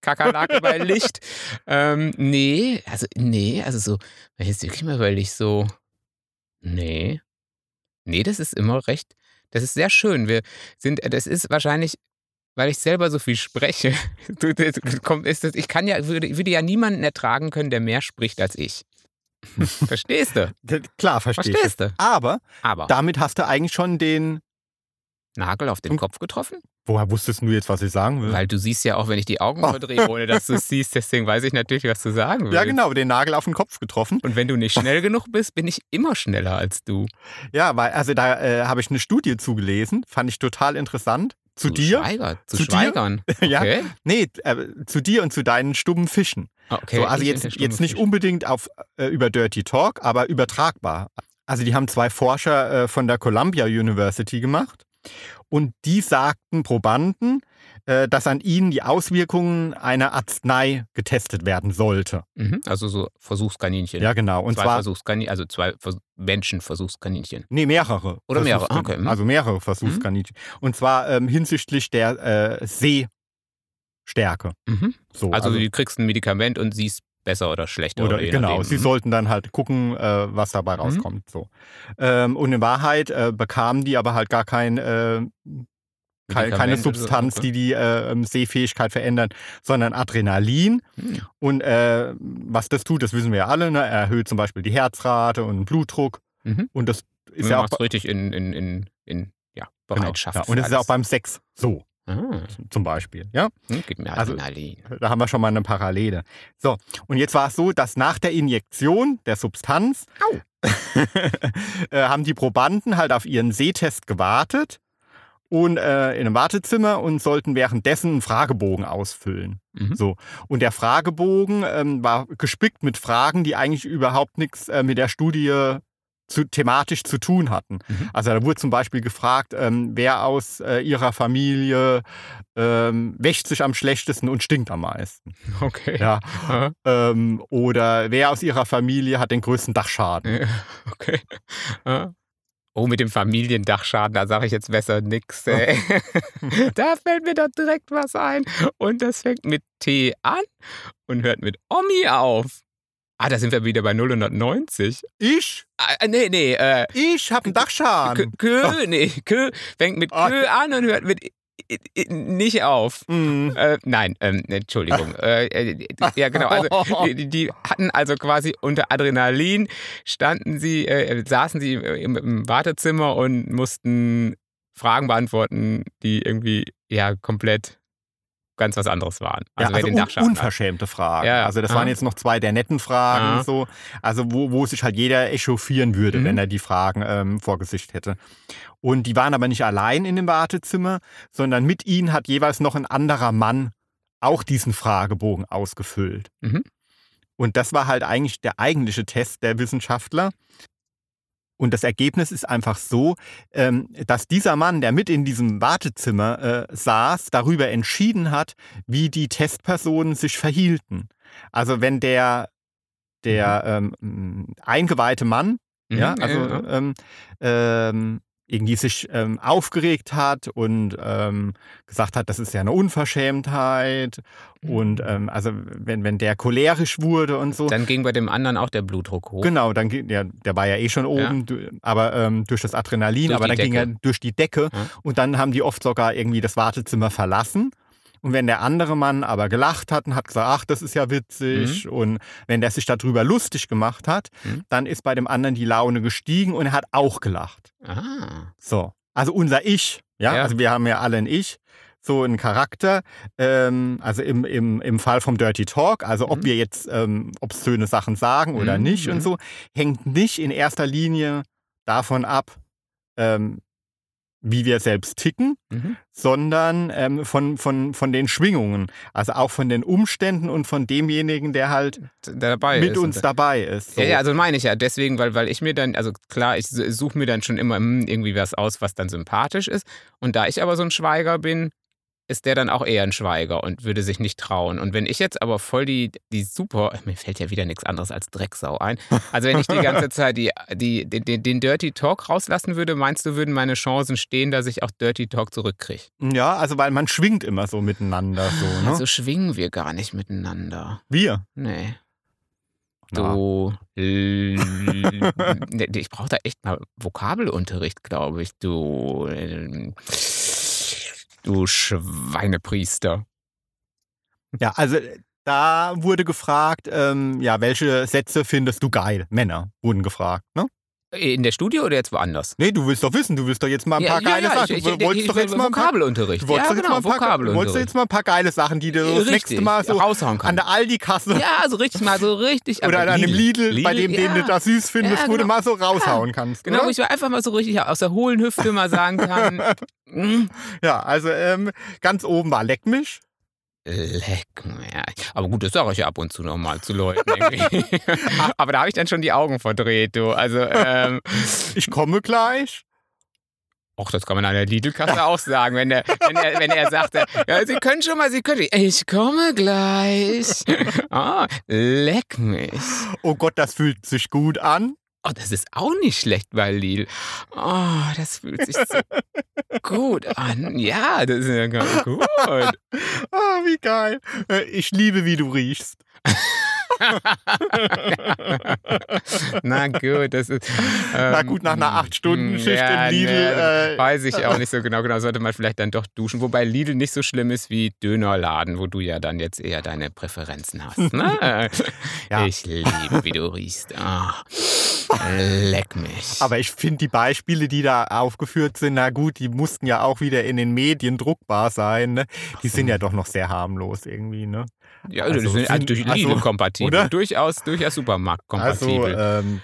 Kakerlake bei Licht. Ähm, nee, also nee, also so, wenn ich jetzt wirklich mal überlege, so, nee. Nee, das ist immer recht, das ist sehr schön. Wir sind, das ist wahrscheinlich weil ich selber so viel spreche, du- das kommt- ist das, ich kann ja, würde, würde ja niemanden ertragen können, der mehr spricht als ich. Verstehst du? Klar, verstehe ich. Verstehst du? Aber Aber damit hast du eigentlich schon den. Nagel auf den Kopf getroffen? Woher wusstest du jetzt, was ich sagen will? Weil du siehst ja auch, wenn ich die Augen Oh. verdrehe, ohne dass du es siehst, deswegen weiß ich natürlich, was du sagen willst. ja, genau, den Nagel auf den Kopf getroffen. Und wenn du nicht schnell genug bist, bin ich immer schneller als du. Ja, weil, also da äh, habe ich eine Studie zugelesen, fand ich total interessant. Zu, dir? Schweiger, zu, Zu dir? Schweigern. Ja. Okay. Nee, äh, zu dir und zu deinen stummen Fischen. Ah, okay. so, also jetzt, jetzt nicht unbedingt auf, äh, über Dirty Talk, aber übertragbar. Also die haben zwei Forscher äh, von der Columbia University gemacht und die sagten Probanden, äh, dass an ihnen die Auswirkungen einer Arznei getestet werden sollte. Mhm. Also so Versuchskaninchen. Ja, genau. Und zwei zwar Versuchskaninchen, also zwei Vers Menschenversuchskaninchen. Nee, mehrere. Oder mehrere, okay, mhm. Also mehrere Versuchskaninchen. Und zwar ähm, hinsichtlich der äh, Sehstärke. Mhm. So, Also, du kriegst ein Medikament und siehst besser oder schlechter. oder, Oder, genau, sie Mhm. sollten dann halt gucken, äh, was dabei Mhm. rauskommt. So. Ähm, und in Wahrheit äh, bekamen die aber halt gar kein, äh, keine, keine Medikamente, so, Substanz, okay. die die äh, ähm, Sehfähigkeit verändern, sondern Adrenalin. Hm. Und äh, was das tut, das wissen wir ja alle, ne? erhöht zum Beispiel die Herzrate und den Blutdruck. Mhm. Und das ist Du ja auch richtig in, in, in, in ja, genau, Bereitschaft. ja. für Und es ist auch alles. beim Sex so, Ah, zum Beispiel. Ja? hm, gib mir Also- Adrenalin. Da haben wir schon mal eine Parallele. So, und jetzt war es so, dass nach der Injektion der Substanz äh, haben die Probanden halt auf ihren Sehtest gewartet und äh, in einem Wartezimmer und sollten währenddessen einen Fragebogen ausfüllen. Mhm. So. Und der Fragebogen ähm, war gespickt mit Fragen, die eigentlich überhaupt nichts äh, mit der Studie zu, thematisch zu tun hatten. Mhm. Also da wurde zum Beispiel gefragt, ähm, wer aus äh, ihrer Familie ähm, wäscht sich am schlechtesten und stinkt am meisten. Okay. Ja. Ähm, oder wer aus ihrer Familie hat den größten Dachschaden. ja, okay. Oh, mit dem Familiendachschaden, da sage ich jetzt besser nix. Ey. da fällt mir doch direkt was ein. Und das fängt mit T an und hört mit Omi auf. Ah, da sind wir wieder bei 090. Ich? Ah, nee, nee, äh, Ich habe einen Dachschaden. Kö, Kö, nee, Kö fängt mit Ah. Kö an und hört mit nicht auf. Mm. Äh, nein, ähm, Entschuldigung. Äh, äh, ja, genau. Also, die, die hatten also quasi unter Adrenalin, standen sie, äh, saßen sie im, im Wartezimmer und mussten Fragen beantworten, die irgendwie ja komplett ganz was anderes waren. Also, ja, also den un hat. unverschämte Fragen. Ja. Also das Aha. waren jetzt noch zwei der netten Fragen, Aha. so, also wo, wo sich halt jeder echauffieren würde, Mhm. wenn er die Fragen ähm, vor Gesicht hätte. Und die waren aber nicht allein in dem Wartezimmer, sondern mit ihnen hat jeweils noch ein anderer Mann auch diesen Fragebogen ausgefüllt. Mhm. Und das war halt eigentlich der eigentliche Test der Wissenschaftler. Und das Ergebnis ist einfach so, ähm, dass dieser Mann, der mit in diesem Wartezimmer äh, saß, darüber entschieden hat, wie die Testpersonen sich verhielten. Also wenn der, der ähm, m, eingeweihte Mann, Mhm, ja, also ja. Ähm, ähm, irgendwie sich ähm, aufgeregt hat und ähm, gesagt hat, das ist ja eine Unverschämtheit. Mhm. Und ähm, also wenn, wenn der cholerisch wurde und so. Dann ging bei dem anderen auch der Blutdruck hoch. Genau, dann ging, ja, der war ja eh schon oben, du- aber ähm, durch das Adrenalin, Durch aber dann ging er Decke. durch die Decke Ja. und dann haben die oft sogar irgendwie das Wartezimmer verlassen. Und wenn der andere Mann aber gelacht hat und hat gesagt, ach, das ist ja witzig, und wenn der sich darüber lustig gemacht hat, Mhm. dann ist bei dem anderen die Laune gestiegen und er hat auch gelacht. Ah. So, also unser Ich, ja, Ja. also wir haben ja alle ein Ich, so einen Charakter, ähm, also im, im, im Fall vom Dirty Talk, also ob Mhm. wir jetzt ähm, obszöne Sachen sagen oder Mhm, nicht mhm. und so, hängt nicht in erster Linie davon ab, ähm, wie wir selbst ticken, Mhm. sondern ähm, von, von, von den Schwingungen, also auch von den Umständen und von demjenigen, der halt Der dabei mit ist. uns dabei ist. So. Ja, ja, also meine ich ja. Deswegen, weil, weil ich mir dann, also klar, ich suche mir dann schon immer hm, irgendwie was aus, was dann sympathisch ist. Und da ich aber so ein Schweiger bin, ist der dann auch eher ein Schweiger und würde sich nicht trauen. Und wenn ich jetzt aber voll die, die super, mir fällt ja wieder nichts anderes als Drecksau ein. Also wenn ich die ganze Zeit die, die, den, den- Dirty Talk rauslassen würde, meinst du, würden meine Chancen stehen, dass ich auch Dirty Talk zurückkriege? ja, also weil man schwingt immer so miteinander. So, ne? Also schwingen wir gar nicht miteinander. wir. Nee. Du. ich brauche da echt mal Vokabelunterricht, glaube ich. Du. Du Schweinepriester. Ja, also äh, da wurde gefragt, ähm, ja, welche Sätze findest du geil? Männer wurden gefragt, ne? In der Studie oder jetzt woanders? Nee, du willst doch wissen, du willst doch jetzt mal ein paar geile Sachen. Ich, du ich, ich, wolltest ich, doch jetzt mal ein paar, Vokabelunterricht. du wolltest ja, doch jetzt genau, mal ein paar, du wolltest Vokabelunterricht. jetzt mal ein paar geile Sachen, die du so das Richtig, nächste Mal so raushauen an kannst. der Aldi-Kasse Ja, so richtig mal so richtig. oder an dem Lidl, bei dem, den ja. du da süß findest, Ja, wo du genau. mal so raushauen kannst. Genau, wo ich einfach mal so richtig aus der hohlen Hüfte mal sagen kann. mm, Ja, also ähm, ganz oben war Leck mich. Leck mir. Aber gut, das sage ich ja ab und zu noch mal zu Leuten. Aber da habe ich dann schon die Augen verdreht, du. Also, ähm, Ich komme gleich. auch das kann man an der Lidl-Kasse auch sagen, wenn, der, wenn, er, wenn er sagt, ja, Sie können schon mal, Sie können. Ich komme gleich. Ah, leck mich. Oh Gott, das fühlt sich gut an. Oh, das ist auch nicht schlecht bei Lidl. Oh, das fühlt sich so gut an. Ja, das ist ja ganz gut. Ah, wie geil. Äh, Ich liebe, wie du riechst. Na gut, das ist. Na ähm, gut, nach einer acht Stunden mm, Schicht ja, im Lidl. nee, äh, Weiß ich auch nicht so genau. Genau, sollte man vielleicht dann doch duschen. Wobei Lidl nicht so schlimm ist wie Dönerladen, wo du ja dann jetzt eher deine Präferenzen hast. Ne? Ja. Ich liebe, wie du riechst. Ah, leck mich. Aber ich finde die Beispiele, die da aufgeführt sind, na gut, die mussten ja auch wieder in den Medien druckbar sein. Ne? Die sind ja doch noch sehr harmlos irgendwie. Ne? ja, also das sind sind- also durch also, kompatibel. oder? Durchaus, durchaus supermarktkompatibel. Also, ähm,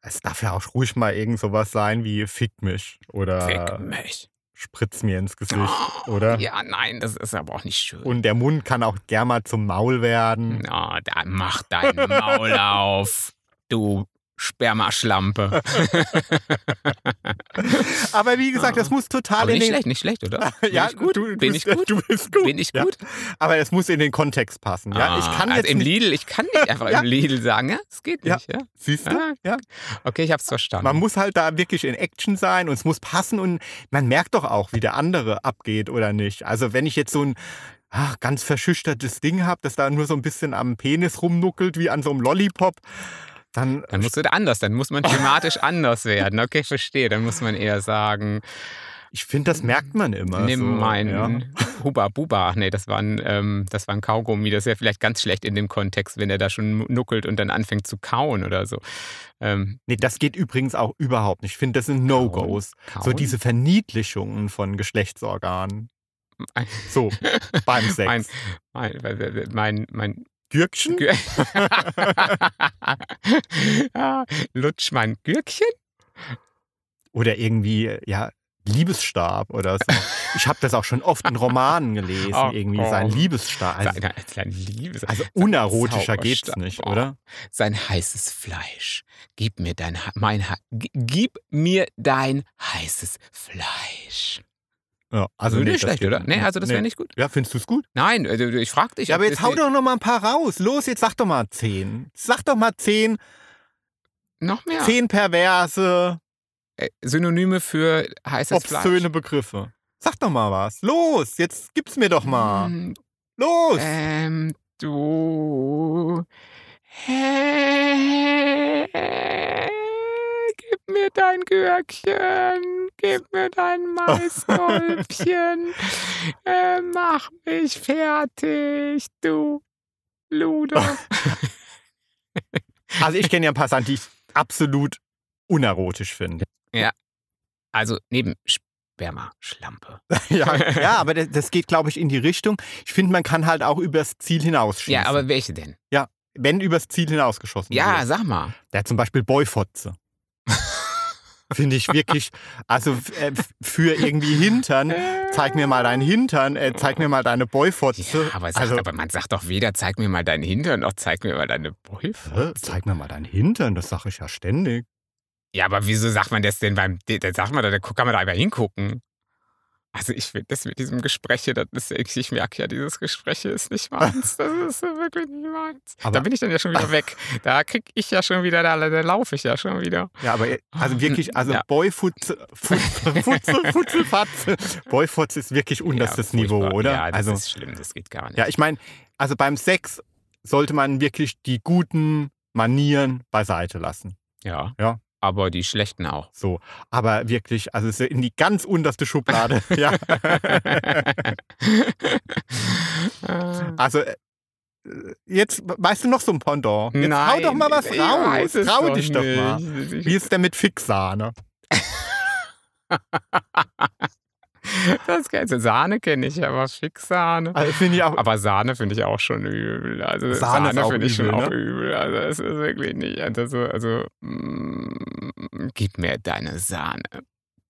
es darf ja auch ruhig mal irgend sowas sein wie Fick mich oder Fick mich. Spritz mir ins Gesicht, Oh, oder? Ja, nein, das ist aber auch nicht schön. Und der Mund kann auch gern mal zum Maul werden. Na, da mach dein Maul auf, du Spermaschlampe. Aber wie gesagt, das muss total Aber in nicht den schlecht, nicht schlecht, oder? Bin ja, ich gut? Du, Bin bist, ich gut? Du bist gut. Bin ich ja. gut? Aber es muss in den Kontext passen. Ja, ich Ah, kann also jetzt im nicht, Lidl, ich kann nicht einfach Ja. im Lidl sagen, ja, es geht Ja. nicht, ja. siehst du? Ah, Ja. Okay, ich hab's verstanden. Man muss halt da wirklich in Action sein und es muss passen und man merkt doch auch, wie der andere abgeht oder nicht. Also wenn ich jetzt so ein ach, ganz verschüchtertes Ding habe, das da nur so ein bisschen am Penis rumnuckelt wie an so einem Lollipop, dann, dann du da anders, dann muss man thematisch anders werden. Okay, verstehe. Dann muss man eher sagen, ich finde, das merkt man immer. nimm so, meinen ja. Huba Buba. Ach nee, das war, ein, ähm, das war ein Kaugummi. Das wäre vielleicht ganz schlecht in dem Kontext, wenn er da schon nuckelt und dann anfängt zu kauen oder so. Ähm, Nee, das geht übrigens auch überhaupt nicht. Ich finde, das sind No-Gos. So diese Verniedlichungen von Geschlechtsorganen. So, beim Sex. Mein, mein, mein, mein Gürkchen? Gür Lutsch mein Gürkchen? Oder irgendwie, ja, Liebesstab oder so. Ich habe das auch schon oft in Romanen gelesen, Oh, irgendwie oh. sein Liebesstab. Also, Seine, seine Liebe. also unerotischer geht's nicht, Oh. oder? Sein heißes Fleisch. Gib mir dein, mein, gib mir dein heißes Fleisch. Ja, also Also nee, nicht schlecht, oder? Nee, also das wäre nicht gut. Ja, findest du es gut? Nein, äh, ich frag dich. Ja, aber jetzt hau doch noch mal ein paar raus. Los, jetzt sag doch mal zehn. Sag doch mal zehn, Noch mehr. zehn perverse, Äh, Synonyme für heißes obszöne Fleisch. Begriffe. Sag doch mal was. Los, jetzt gib's mir doch mal. Hm, Los. Ähm, du. Gib mir dein Gürkchen. Gib mir dein Maiskolbchen. äh, mach mich fertig, du Luder. Also ich kenne ja ein paar Sachen, die ich absolut unerotisch finde. Also neben Sperma, Schlampe. ja, ja, aber das, das geht, glaube ich, in die Richtung. Ich finde, man kann halt auch übers Ziel hinausschießen. Ja, aber welche denn? wenn übers Ziel hinausgeschossen Ja, wird. sag mal. Der hat zum Beispiel Boyfotze. Finde ich wirklich, also äh, für irgendwie Hintern, zeig mir mal deinen Hintern, äh, zeig mir mal deine Boyfotze. Ja, aber, also, aber man sagt doch weder, zeig mir mal deinen Hintern, noch zeig mir mal deine? Boyfriend. zeig mir mal deinen Hintern, das sage ich ja ständig. Ja, aber wieso sagt man das denn beim, da sagt man, da da kann man da einfach hingucken. Also ich finde das mit diesem Gespräch, hier, das ist, ich, merke ja, dieses Gespräch hier ist nicht meins. Das ist wirklich nicht meins. Aber- da bin ich dann ja schon wieder weg. Da krieg ich ja schon wieder, da, da laufe ich ja schon wieder. Ja, aber äh, also wirklich, also Ja. Boyfutze, Futze, Futze, Futzelfatze, Boyfotze ist wirklich unterstes ja, Niveau, oder? Ja, das also, ist schlimm, das geht gar nicht. ja, ich meine, also beim Sex sollte man wirklich die guten Manieren beiseite lassen. ja. Ja. Aber die schlechten auch. So, aber wirklich, also so in die ganz unterste Schublade. ja. Also, äh, jetzt weißt du noch so ein Pendant. Jetzt hau doch mal was raus. Trau dich doch mal. nicht. Wie ist der mit Fixsahne? Das kennst du. Sahne kenne ich, aber Fixsahne. Also, ich auch. Aber Sahne finde ich auch schon übel. Also Sahne ist Sahne, finde ich schon übel, auch ne? übel. Also es ist wirklich nicht. Also, also mm, gib mir deine Sahne.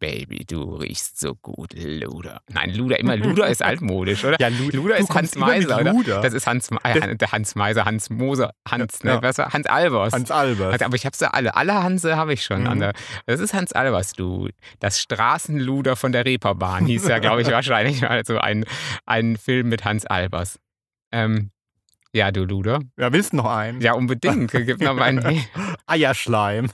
Baby, du riechst so gut, Luder. Nein, Luder, immer Luder ist altmodisch, oder? ja, Lu Luder du ist Hans Meiser, oder? Luder. Das ist Hans, äh, der Hans Meiser, Hans Moser, Hans, Ja. ne, was, war- Hans Albers. Hans Albers. Also, aber ich habe sie alle. Alle Hanse habe ich schon. Mhm. Der, das ist Hans Albers, du. Das Straßenluder von der Reeperbahn hieß ja, glaube ich, wahrscheinlich mal so ein, ein Film mit Hans Albers. Ähm, ja, du Luder. Ja, willst du noch einen? Ja, unbedingt. Gib noch mal einen. Eierschleim.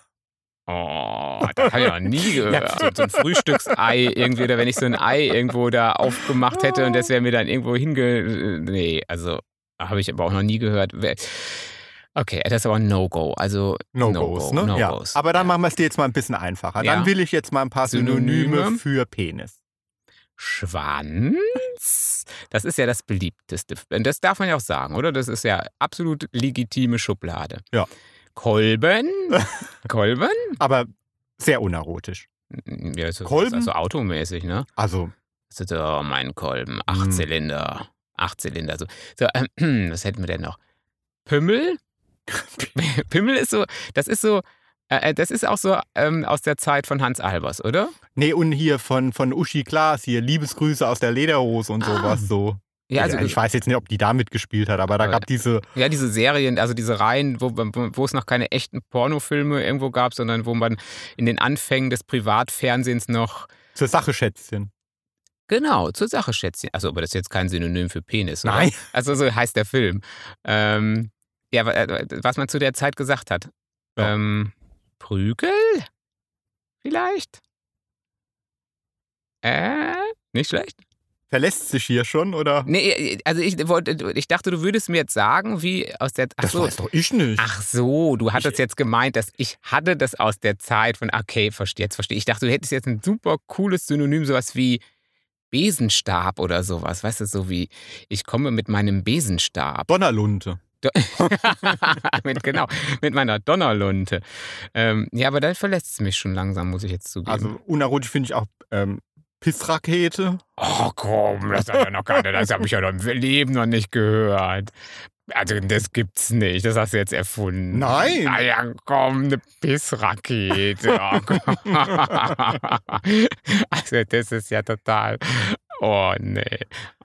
Oh, das habe ich noch nie gehört. So, so ein Frühstücksei irgendwie, oder wenn ich so ein Ei irgendwo da aufgemacht hätte und das wäre mir dann irgendwo hinge... Nee, also habe ich aber auch noch nie gehört. Okay, das ist aber ein No-Go. Also No-Gos, No-Go, ne? ja. No-Gos. Aber dann machen wir es dir jetzt mal ein bisschen einfacher. Dann Ja. will ich jetzt mal ein paar Synonyme, Synonyme. für Penis. Schwanz. Das ist ja das beliebteste. Und das darf man ja auch sagen, oder? Das ist ja absolut legitime Schublade. Ja. Kolben. Kolben? Aber sehr unerotisch. Ja, so, Kolben? Also automäßig, ne? Also, So, so, mein Kolben. Mm. Achtzylinder. Achtzylinder. So, so ähm, was hätten wir denn noch? Pümmel? Pimmel ist so, das ist so, äh, das ist auch so ähm, aus der Zeit von Hans Albers, oder? nee, und hier von, von Uschi Glas, hier Liebesgrüße aus der Lederhose und Ah. sowas so. Ja, also, ich weiß jetzt nicht, ob die da mitgespielt hat, aber da gab diese, Ja, diese Serien, also diese Reihen, wo, wo es noch keine echten Pornofilme irgendwo gab, sondern wo man in den Anfängen des Privatfernsehens noch zur Sache Schätzchen. genau zur Sache Schätzchen. Also, aber das ist jetzt kein Synonym für Penis, oder? Nein. Also so heißt der Film. Ähm, ja, äh, was man zu der Zeit gesagt hat. Ja. Ähm, Prügel? Vielleicht? Äh, nicht schlecht. Verlässt sich hier schon, oder? Nee, also ich wollte, ich dachte, du würdest mir jetzt sagen, wie aus der. Ach Das so, weiß doch ich nicht. Ach so, du hattest jetzt gemeint, dass ich hatte das aus der Zeit von, okay, jetzt verstehe ich. Ich dachte, du hättest jetzt ein super cooles Synonym, sowas wie Besenstab oder sowas. Weißt du, so wie, ich komme mit meinem Besenstab. Donnerlunte. mit, genau, mit meiner Donnerlunte. Ähm, ja, aber dann verlässt es mich schon langsam, muss ich jetzt zugeben. Also unerotisch finde ich auch ähm, Pissrakete. Oh komm, das hat ja noch gar nicht, das habe ich ja noch im Leben noch nicht gehört. Also das gibt's nicht, das hast du jetzt erfunden. Nein. Ah ja, komm, eine Pissrakete. Oh, komm. also das ist ja total. Oh nee.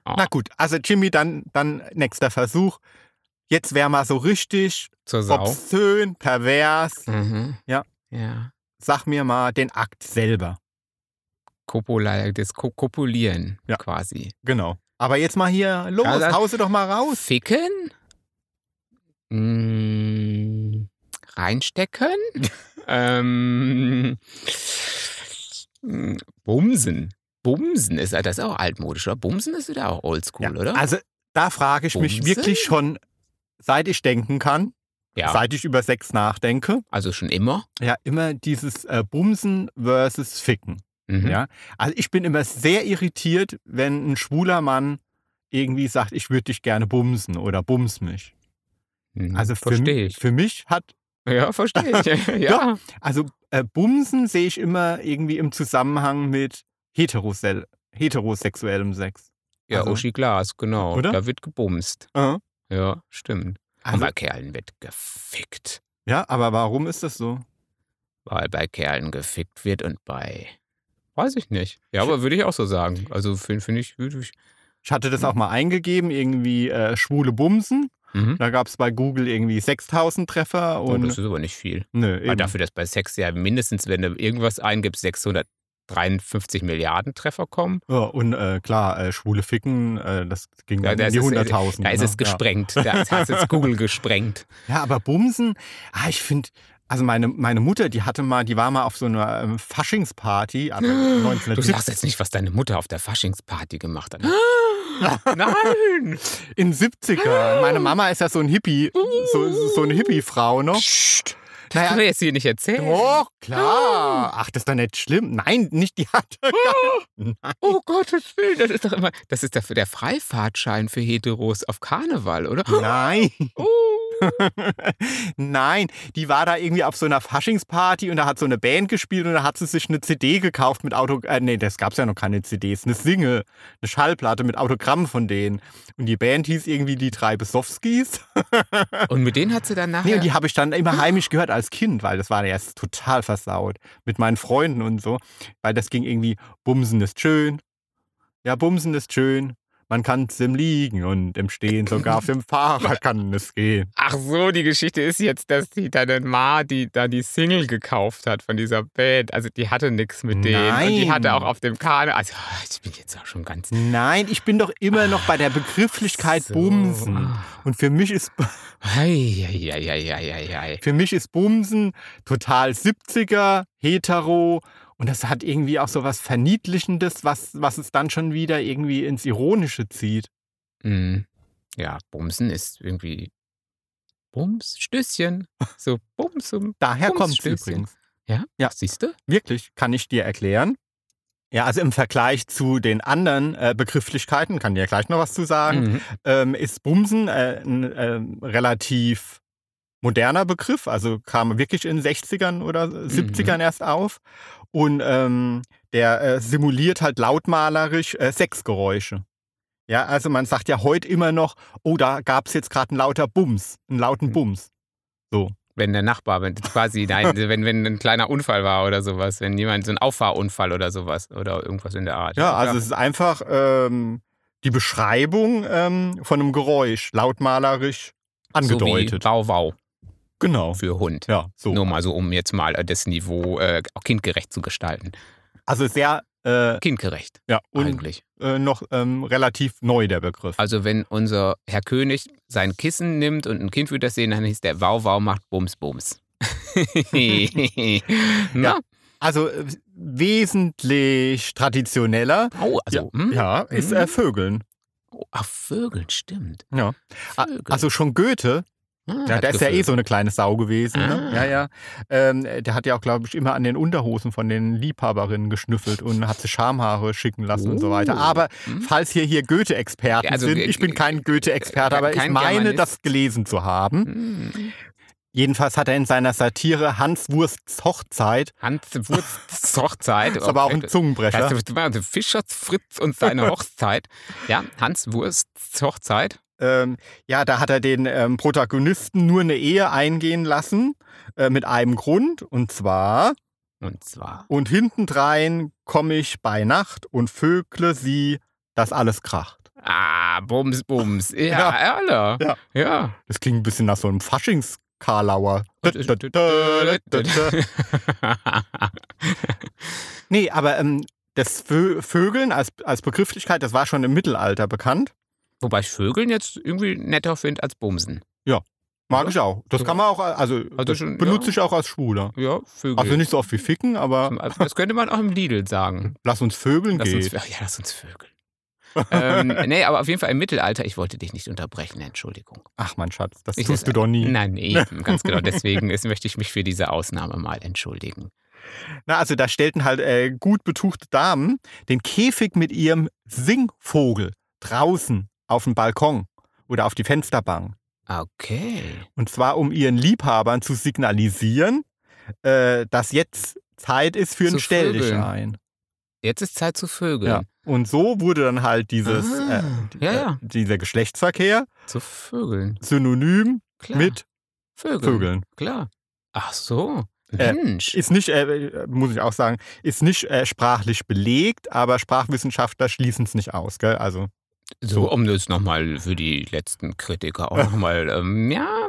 Oh, Na gut, also Jimmy, dann, dann nächster Versuch. Jetzt wäre mal so richtig zur Sau. obszön, pervers. Mhm. Ja. Ja. Sag mir mal den Akt selber. Kopula, das Ko Kopulieren Ja. quasi. Genau. Aber jetzt mal hier los, das- hause doch mal raus. Ficken? Mm, reinstecken? ähm, Bumsen. Bumsen ist das ist auch altmodisch, oder? Bumsen ist wieder auch oldschool, Ja, oder? Also da frage ich mich Bumsen? wirklich schon, seit ich denken kann, ja, seit ich über Sex nachdenke, also schon immer. ja immer dieses äh, Bumsen versus Ficken. Mhm. Ja? Also ich bin immer sehr irritiert, wenn ein schwuler Mann irgendwie sagt, ich würde dich gerne bumsen oder bums mich. Mhm, Also für, verstehe mich- ich. für mich hat, Ja, verstehe ich. ja. also äh, bumsen sehe ich immer irgendwie im Zusammenhang mit heterosel heterosexuellem Sex. Ja, Also- Uschi Glas, genau. Oder? Da wird gebumst. Äh, Ja, stimmt. Also, bei Kerlen wird gefickt. ja, aber warum ist das so? Weil bei Kerlen gefickt wird und bei. Weiß ich nicht. Ja, aber würde ich auch so sagen. Also finde find ich, ich. Ich hatte das auch mal eingegeben, irgendwie äh, schwule Bumsen. Mhm. Da gab es bei Google irgendwie 6000 Treffer Oh, und das ist aber nicht viel. nö, eben. dafür, dass bei Sex ja mindestens, wenn du irgendwas eingibst, 653 Milliarden Treffer kommen. Ja, und äh, klar, äh, schwule Ficken, äh, das ging Ja, dann da in die ist es, äh, 100.000. Da ist ne? es gesprengt. Da hast jetzt Google gesprengt. Ja. ja, aber Bumsen, ah, ich finde, also meine, meine Mutter, die hatte mal, die war mal auf so einer ähm, Faschingsparty, aber Du 1970 sagst jetzt nicht, was deine Mutter auf der Faschingsparty gemacht hat. Nein! in 70er. Meine Mama ist ja so ein Hippie, so, so eine Hippie-Frau noch. Psst. Das Naja, wir jetzt hier nicht erzählen. Doch, klar. Ach, das ist doch nicht schlimm. Nein, nicht die hatte. Nein. Oh Gottes Willen, das ist doch immer, das ist dafür der Freifahrtschein für Heteros auf Karneval, oder? Nein. Oh. Nein, die war da irgendwie auf so einer Faschingsparty und da hat so eine Band gespielt und da hat sie sich eine CD gekauft mit Auto. Äh, nee, das gab's ja noch keine CDs. Eine Single, eine Schallplatte mit Autogramm von denen. Und die Band hieß irgendwie die drei Besowskis. Und mit denen hat sie dann nachher. Nee, und die habe ich dann immer heimisch gehört als Kind, weil das war ja erst total versaut. Mit meinen Freunden und so. Weil das ging irgendwie, Bumsen ist schön. Ja, Bumsen ist schön. Man kann es im Liegen und im Stehen, sogar auf dem Fahrrad kann es gehen. Ach so, die Geschichte ist jetzt, dass die deine Ma, die da die Single gekauft hat von dieser Band. Also die hatte nichts mit denen. Und die Nein. hatte auch auf dem Karneval. Also ich bin jetzt auch schon ganz. Nein, ich bin doch immer noch bei der Begrifflichkeit So. Bumsen. Und für mich ist Eieieiei. für mich ist Bumsen total 70er, hetero. Und das hat irgendwie auch so was Verniedlichendes, was, was es dann schon wieder irgendwie ins Ironische zieht. Mhm. Ja, Bumsen ist irgendwie. Bums, Stößchen. So Bums und. Daher kommt es übrigens. Ja? Ja. Siehst du? Wirklich, kann ich dir erklären. Ja, also im Vergleich zu den anderen äh, Begrifflichkeiten, kann dir gleich noch was zu sagen, Mhm. ähm, ist Bumsen äh, ein ähm, relativ moderner Begriff, also kam wirklich in den 60ern oder 70ern Mhm. erst auf. Und ähm, der äh, simuliert halt lautmalerisch äh, Sexgeräusche. Ja, also man sagt ja heute immer noch, oh, da gab es jetzt gerade einen lauter Bums, einen lauten Mhm. Bums. So. Wenn der Nachbar, wenn quasi, nein, wenn, wenn ein kleiner Unfall war oder sowas, wenn jemand so ein Auffahrunfall oder sowas oder irgendwas in der Art. Ja, also es ist einfach ähm, die Beschreibung ähm, von einem Geräusch, lautmalerisch so wie angedeutet. Wow Wow genau. für Hund. Ja, so. Nur mal so, um jetzt mal äh, das Niveau äh, auch kindgerecht zu gestalten. Also sehr, äh, Kindgerecht ja, und eigentlich. äh, noch ähm, relativ neu der Begriff. Also wenn unser Herr König sein Kissen nimmt und ein Kind würde das sehen, dann hieß der Wow Wow macht Bums Bums. Na? Also äh, wesentlich traditioneller Oh, also, hm? ja, ist äh, Mhm. Vögeln. Oh, ach, Vögeln, stimmt. Ja. Vögel. Also schon Goethe, Ah, ja, der ist ja eh so eine kleine Sau gewesen. Ne? Ah. Ja, ja. Ähm, der hat ja auch, glaube ich, immer an den Unterhosen von den Liebhaberinnen geschnüffelt und hat sich Schamhaare schicken lassen und so weiter. Oh. Aber Hm? falls hier hier Goethe-Experten Ja, also sind, ich bin kein Goethe-Experte, aber ich meine, Germanist. das gelesen zu haben. Hm. Jedenfalls hat er in seiner Satire Hans Wursts Hochzeit, Hans Wursts Hochzeit. ist aber auch ein Zungenbrecher, also Fischers Fritz und seine Hochzeit. Ja, Hans Wursts Hochzeit. Ähm, ja, da hat er den ähm, Protagonisten nur eine Ehe eingehen lassen, äh, mit einem Grund, und zwar, Und zwar. und hintendrein komme ich bei Nacht und vögle sie, dass alles kracht. Ah, Bums, Bums. Ja, Ja. Erle. Ja. ja. Das klingt ein bisschen nach so einem Faschings-Karlauer. Nee, aber ähm, das Vö Vögeln als, als Begrifflichkeit, das war schon im Mittelalter bekannt. Wobei ich Vögeln jetzt irgendwie netter finde als Bumsen. Mag Ja. ich auch. Das kann man auch, also, das schon, benutze ja. ich auch als Schwuler. Ja, Vögel. Also nicht so oft wie Ficken, aber Also das könnte man auch im Lidl sagen. lass uns Vögeln Lass uns, geht. ja, lass uns Vögeln. ähm, nee, aber auf jeden Fall im Mittelalter, ich wollte dich nicht unterbrechen, Entschuldigung. Ach mein Schatz, das Ich- tust du doch nie. Nein, eben, ganz genau. Deswegen ist, möchte ich mich für diese Ausnahme mal entschuldigen. Na, also da stellten halt äh, gut betuchte Damen den Käfig mit ihrem Singvogel draußen auf dem Balkon oder auf die Fensterbank. Okay. Und zwar um ihren Liebhabern zu signalisieren, äh, dass jetzt Zeit ist für Zu ein Stell dich vögeln. ein. Jetzt ist Zeit zu vögeln. Ja. Und so wurde dann halt dieses, Ah, äh, ja, äh, ja. dieser Geschlechtsverkehr Zu Vögeln. synonym Klar. mit Vögeln. Vögeln. Klar. Ach so. Äh, Mensch. Ist nicht, äh, muss ich auch sagen, ist nicht äh, sprachlich belegt, aber Sprachwissenschaftler schließen es nicht aus. Gell? Also so, um das nochmal für die letzten Kritiker auch nochmal, ähm, ja,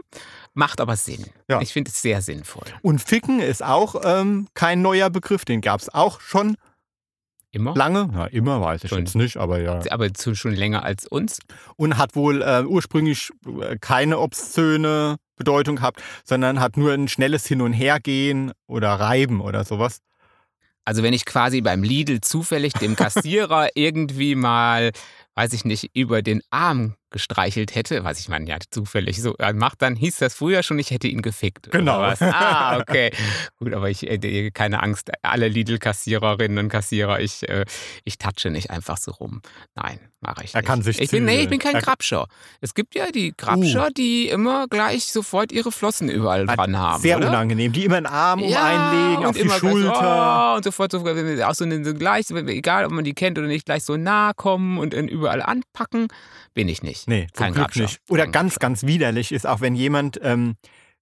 macht aber Sinn. Ja. Ich finde es sehr sinnvoll. Und Ficken ist auch ähm, kein neuer Begriff, den gab es auch schon Immer. lange. Ja, immer weiß ich Schon. jetzt nicht, aber ja. Aber zu, schon länger als uns. Und hat wohl äh, ursprünglich äh, keine obszöne Bedeutung gehabt, sondern hat nur ein schnelles Hin- und Hergehen oder Reiben oder sowas. Also wenn ich quasi beim Lidl zufällig dem Kassierer irgendwie mal, weiß ich nicht, über den Arm gestreichelt hätte, was ich meine, ja, zufällig so macht, dann hieß das früher schon, ich hätte ihn gefickt. Genau. Was. Ah, okay. Gut, aber ich, äh, keine Angst, alle Lidl-Kassiererinnen und Kassierer, ich, äh, ich touche nicht einfach so rum. Nein, mache ich Er nicht. kann sich ich bin, nee, ich bin kein Er- Grabscher. Es gibt ja die Grabscher, Uh. die immer gleich sofort ihre Flossen überall dran haben. Sehr oder? unangenehm. Die immer einen Arm um einlegen, und auf die Schulter. So, oh, und sofort so, auch so, so gleich, egal ob man die kennt oder nicht, gleich so nah kommen und überall anpacken, bin ich nicht. Nee, zum Kein Glück Grabscher. nicht. Oder Kein ganz, ganz widerlich ist auch, wenn jemand, ähm,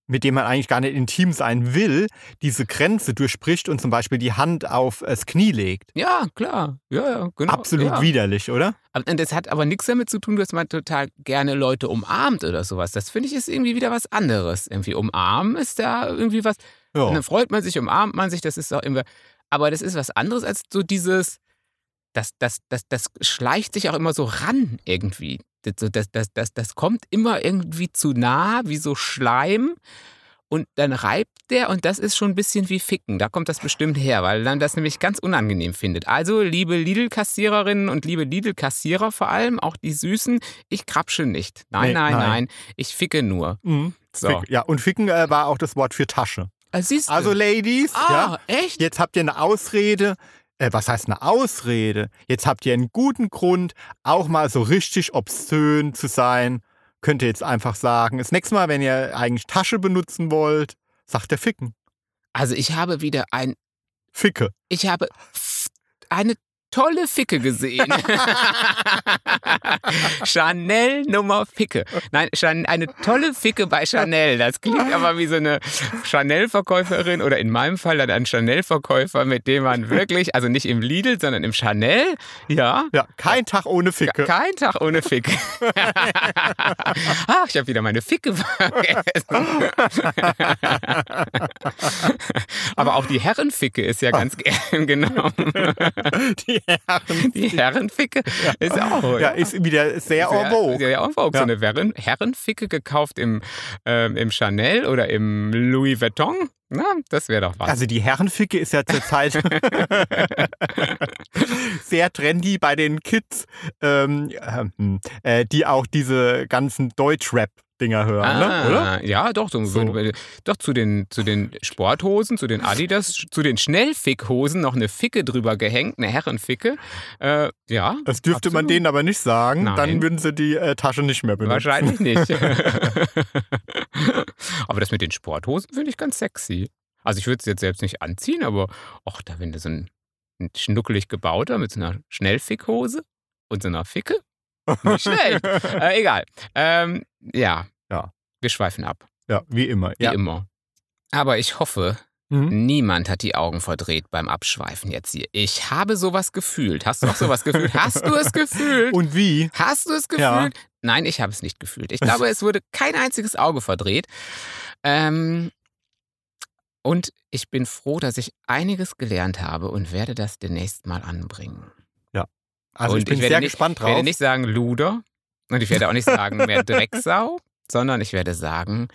mit dem man eigentlich gar nicht intim sein will, diese Grenze durchbricht und zum Beispiel die Hand auf das Knie legt. Ja, klar. Ja, ja, genau. Absolut ja. widerlich, oder? Und das hat aber nichts damit zu tun, dass man total gerne Leute umarmt oder sowas. Das finde ich ist irgendwie wieder was anderes. Irgendwie umarmen ist da irgendwie was. Und Ja. dann freut man sich, umarmt man sich, das ist auch immer. Aber das ist was anderes als so dieses, das, das, das, das schleicht sich auch immer so ran irgendwie. Das, das, das, das, das kommt immer irgendwie zu nah, wie so Schleim. Und dann reibt der und das ist schon ein bisschen wie Ficken. Da kommt das bestimmt her, weil dann das nämlich ganz unangenehm findet. Also, liebe Lidl-Kassiererinnen und liebe Lidl-Kassierer vor allem, auch die Süßen, ich krapsche nicht. Nein, Nee, nein, nein. nein. Ich ficke nur. Mhm. So. Ja, und Ficken äh, war auch das Wort für Tasche. Ah? Also, Ladies, ah, ja, echt? jetzt habt ihr eine Ausrede. Äh, was heißt eine Ausrede? Jetzt habt ihr einen guten Grund, auch mal so richtig obszön zu sein. Könnt ihr jetzt einfach sagen. Das nächste Mal, wenn ihr eigentlich Tasche benutzen wollt, sagt der Ficken. Also, ich habe wieder ein Ficke. Ich habe eine tolle Ficke gesehen. Chanel Nummer Ficke. Nein, eine tolle Ficke bei Chanel. Das klingt aber wie so eine Chanel-Verkäuferin oder in meinem Fall dann ein Chanel-Verkäufer, mit dem man wirklich, also nicht im Lidl, sondern im Chanel, ja. Ja, kein Tag ohne Ficke. Kein Tag ohne Ficke. Ach, ich habe wieder meine Ficke vergessen. Aber auch die Herrenficke ist ja ganz gern genommen. Die Herren. Die Herrenficke ist auch. Ja, ist wieder sehr en vogue. Sehr en vogue. So Ja. eine Herren, Herrenficke gekauft im, ähm, im Chanel oder im Louis Vuitton. Na, das wäre doch was. Also die Herrenficke ist ja zurzeit sehr trendy bei den Kids, ähm, ähm, äh, die auch diese ganzen Deutsch-Rap-Dinger hören, ne? oder? Ah, Ja, doch, so, So. doch zu den, zu den Sporthosen, zu den Adidas, zu den Schnellfickhosen noch eine Ficke drüber gehängt, eine Herrenficke. Äh, ja. Das dürfte man absolut. denen aber nicht sagen, Nein. dann würden sie die äh, Tasche nicht mehr benutzen. Wahrscheinlich nicht. Aber Aber das mit den Sporthosen finde ich ganz sexy. Also ich würde es jetzt selbst nicht anziehen, aber ach, da wenn du so ein, ein schnuckelig gebauter mit so einer Schnellfickhose und so einer Ficke, nicht schlecht. äh, egal. Ähm, ja. Ja. Wir schweifen ab, Ja, wie immer. wie Ja. immer. Aber ich hoffe, Mhm. niemand hat die Augen verdreht beim Abschweifen jetzt hier. Ich habe sowas gefühlt. Hast du auch sowas gefühlt? Hast du es gefühlt? Und wie? Hast du es gefühlt? Ja. Nein, ich habe es nicht gefühlt. Ich glaube, es wurde kein einziges Auge verdreht. Ähm, und ich bin froh, dass ich einiges gelernt habe und werde das demnächst mal anbringen. Also Und ich bin ich werde sehr nicht- gespannt Ich werde drauf. nicht sagen Luder und ich werde auch nicht sagen mehr Drecksau, sondern ich werde sagen,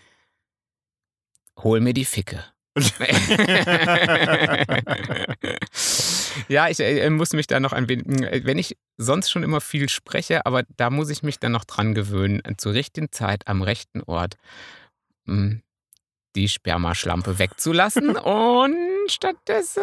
hol mir die Ficke. ja, ich äh, muss mich da noch ein wenig, wenn ich sonst schon immer viel spreche, aber da muss ich mich dann noch dran gewöhnen, zur richtigen Zeit am rechten Ort mh, die Spermaschlampe wegzulassen und stattdessen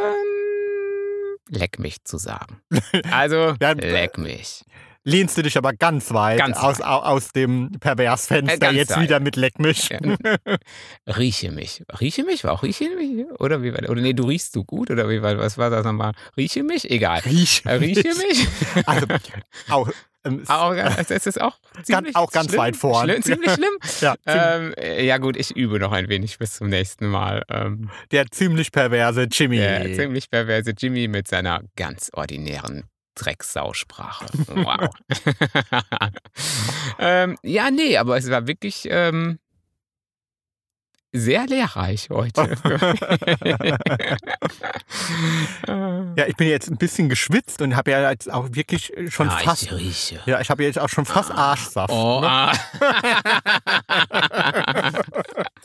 leck mich zu sagen. Also Ja, leck mich. Lehnst du dich aber ganz weit Ganz aus, weit. au- aus dem Perversfenster Äh, jetzt weit. wieder mit Leck mich. Ja. Rieche mich. Rieche mich? War auch rieche mich? Oder wie war Oder nee, du riechst du gut? Oder wie war was war das nochmal? Rieche mich? Egal. Riech Äh, Rieche mich? Also auch, ähm, auch, es ist auch ziemlich auch ganz schlimm. weit vorn. Schlimm, ziemlich schlimm. ja, ähm, äh, ja gut, ich übe noch ein wenig bis zum nächsten Mal. Ähm, der ziemlich perverse Jimmy. der ziemlich perverse Jimmy mit seiner ganz ordinären Drecksausprache. Wow. ähm, ja, nee, aber es war wirklich ähm, sehr lehrreich heute. ja, ich bin jetzt ein bisschen geschwitzt und habe ja jetzt auch wirklich schon ja, fast. ich rieche. Ja, ich habe jetzt auch schon fast Arschsaft. Oh, ne? ah.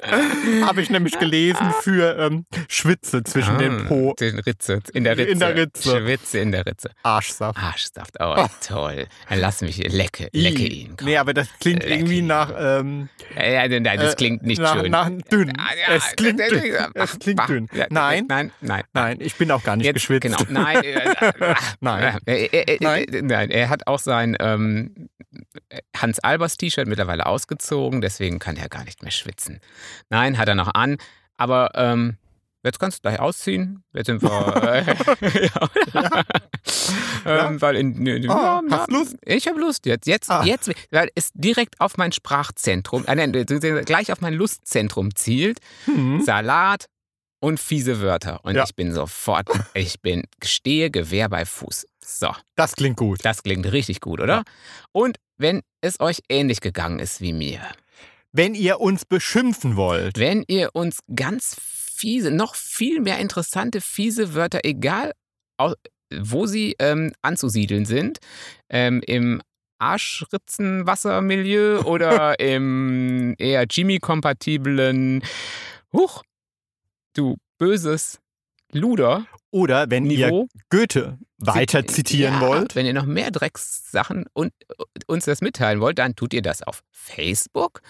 Habe ich nämlich gelesen für ähm, Schwitze zwischen den Po. Den Ritze, in der Ritze. In der Ritze. Schwitze in der Ritze. Arschsaft. Arschsaft, oh, toll. Dann lass mich, lecke, lecke ihn. komm. Nee, aber das klingt Lecke irgendwie nach. Ähm, Ja, ja, nein, das äh, klingt nicht nach, schön. Nach dünn. Es klingt dünn. Es klingt dünn. Nein, Nein, nein. nein, ich bin auch gar nicht Jetzt, geschwitzt. Genau, nein. äh, äh, Nein. Äh, Nein. er hat auch sein ähm, Hans Albers T-Shirt mittlerweile ausgezogen, deswegen kann er gar nicht mehr schwitzen. Nein, hat er noch an, aber ähm, jetzt kannst du gleich ausziehen. Jetzt sind wir. Äh, ja. ähm, weil in, in, Ah, ja, hast Lust? Ich habe Lust jetzt. Jetzt, Ah. jetzt, weil es direkt auf mein Sprachzentrum, äh, nein, gleich auf mein Lustzentrum zielt. Hm. Salat und fiese Wörter. Und ich bin sofort, ich bin, stehe Gewehr bei Fuß. So, Das klingt gut. das klingt richtig gut, oder? Und wenn es euch ähnlich gegangen ist wie mir, Wenn ihr uns beschimpfen wollt, wenn ihr uns ganz fiese, noch viel mehr interessante fiese Wörter, egal wo sie ähm, anzusiedeln sind, ähm, im Arschritzenwassermilieu oder im eher Jimmy-kompatiblen, huch, du böses Luder. oder wenn ihr Niveau. Goethe weiter Zit- zitieren ja, wollt, Wenn ihr noch mehr Dreckssachen und uns das mitteilen wollt, dann tut ihr das auf Facebook.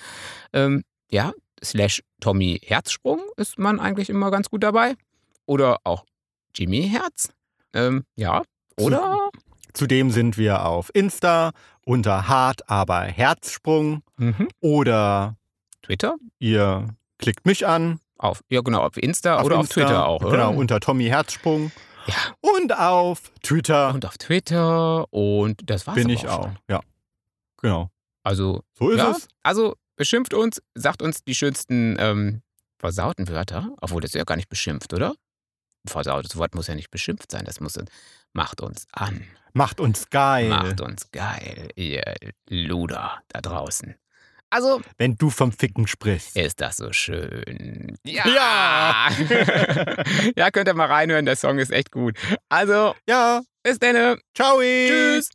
Ähm, ja, slash Tommy Herzsprung ist man eigentlich immer ganz gut dabei. Oder auch Jimmy Herz. Ähm, ja. Oder zudem sind wir auf Insta unter hart aber Herzsprung mhm. oder Twitter. ihr klickt mich an. Auf, ja, genau, auf Insta Auf oder Insta, auf Twitter auch. Genau, Oder? unter Tommy Herzsprung. Ja. Und auf Twitter Und auf Twitter. Und das war's bin ich auch. schon. Ja, genau. Also, So ist ja, es. also beschimpft uns, sagt uns die schönsten ähm, versauten Wörter. Obwohl, das ist ja gar nicht beschimpft, oder? Versautes Wort muss ja nicht beschimpft sein. Das muss macht uns an. Macht uns geil. Macht uns geil, ihr Luder da draußen. Also Wenn du vom Ficken sprichst. ist das so schön. Ja! Ja! ja, könnt ihr mal reinhören, der Song ist echt gut. Also, Ja, bis dann. ciao. Tschüss.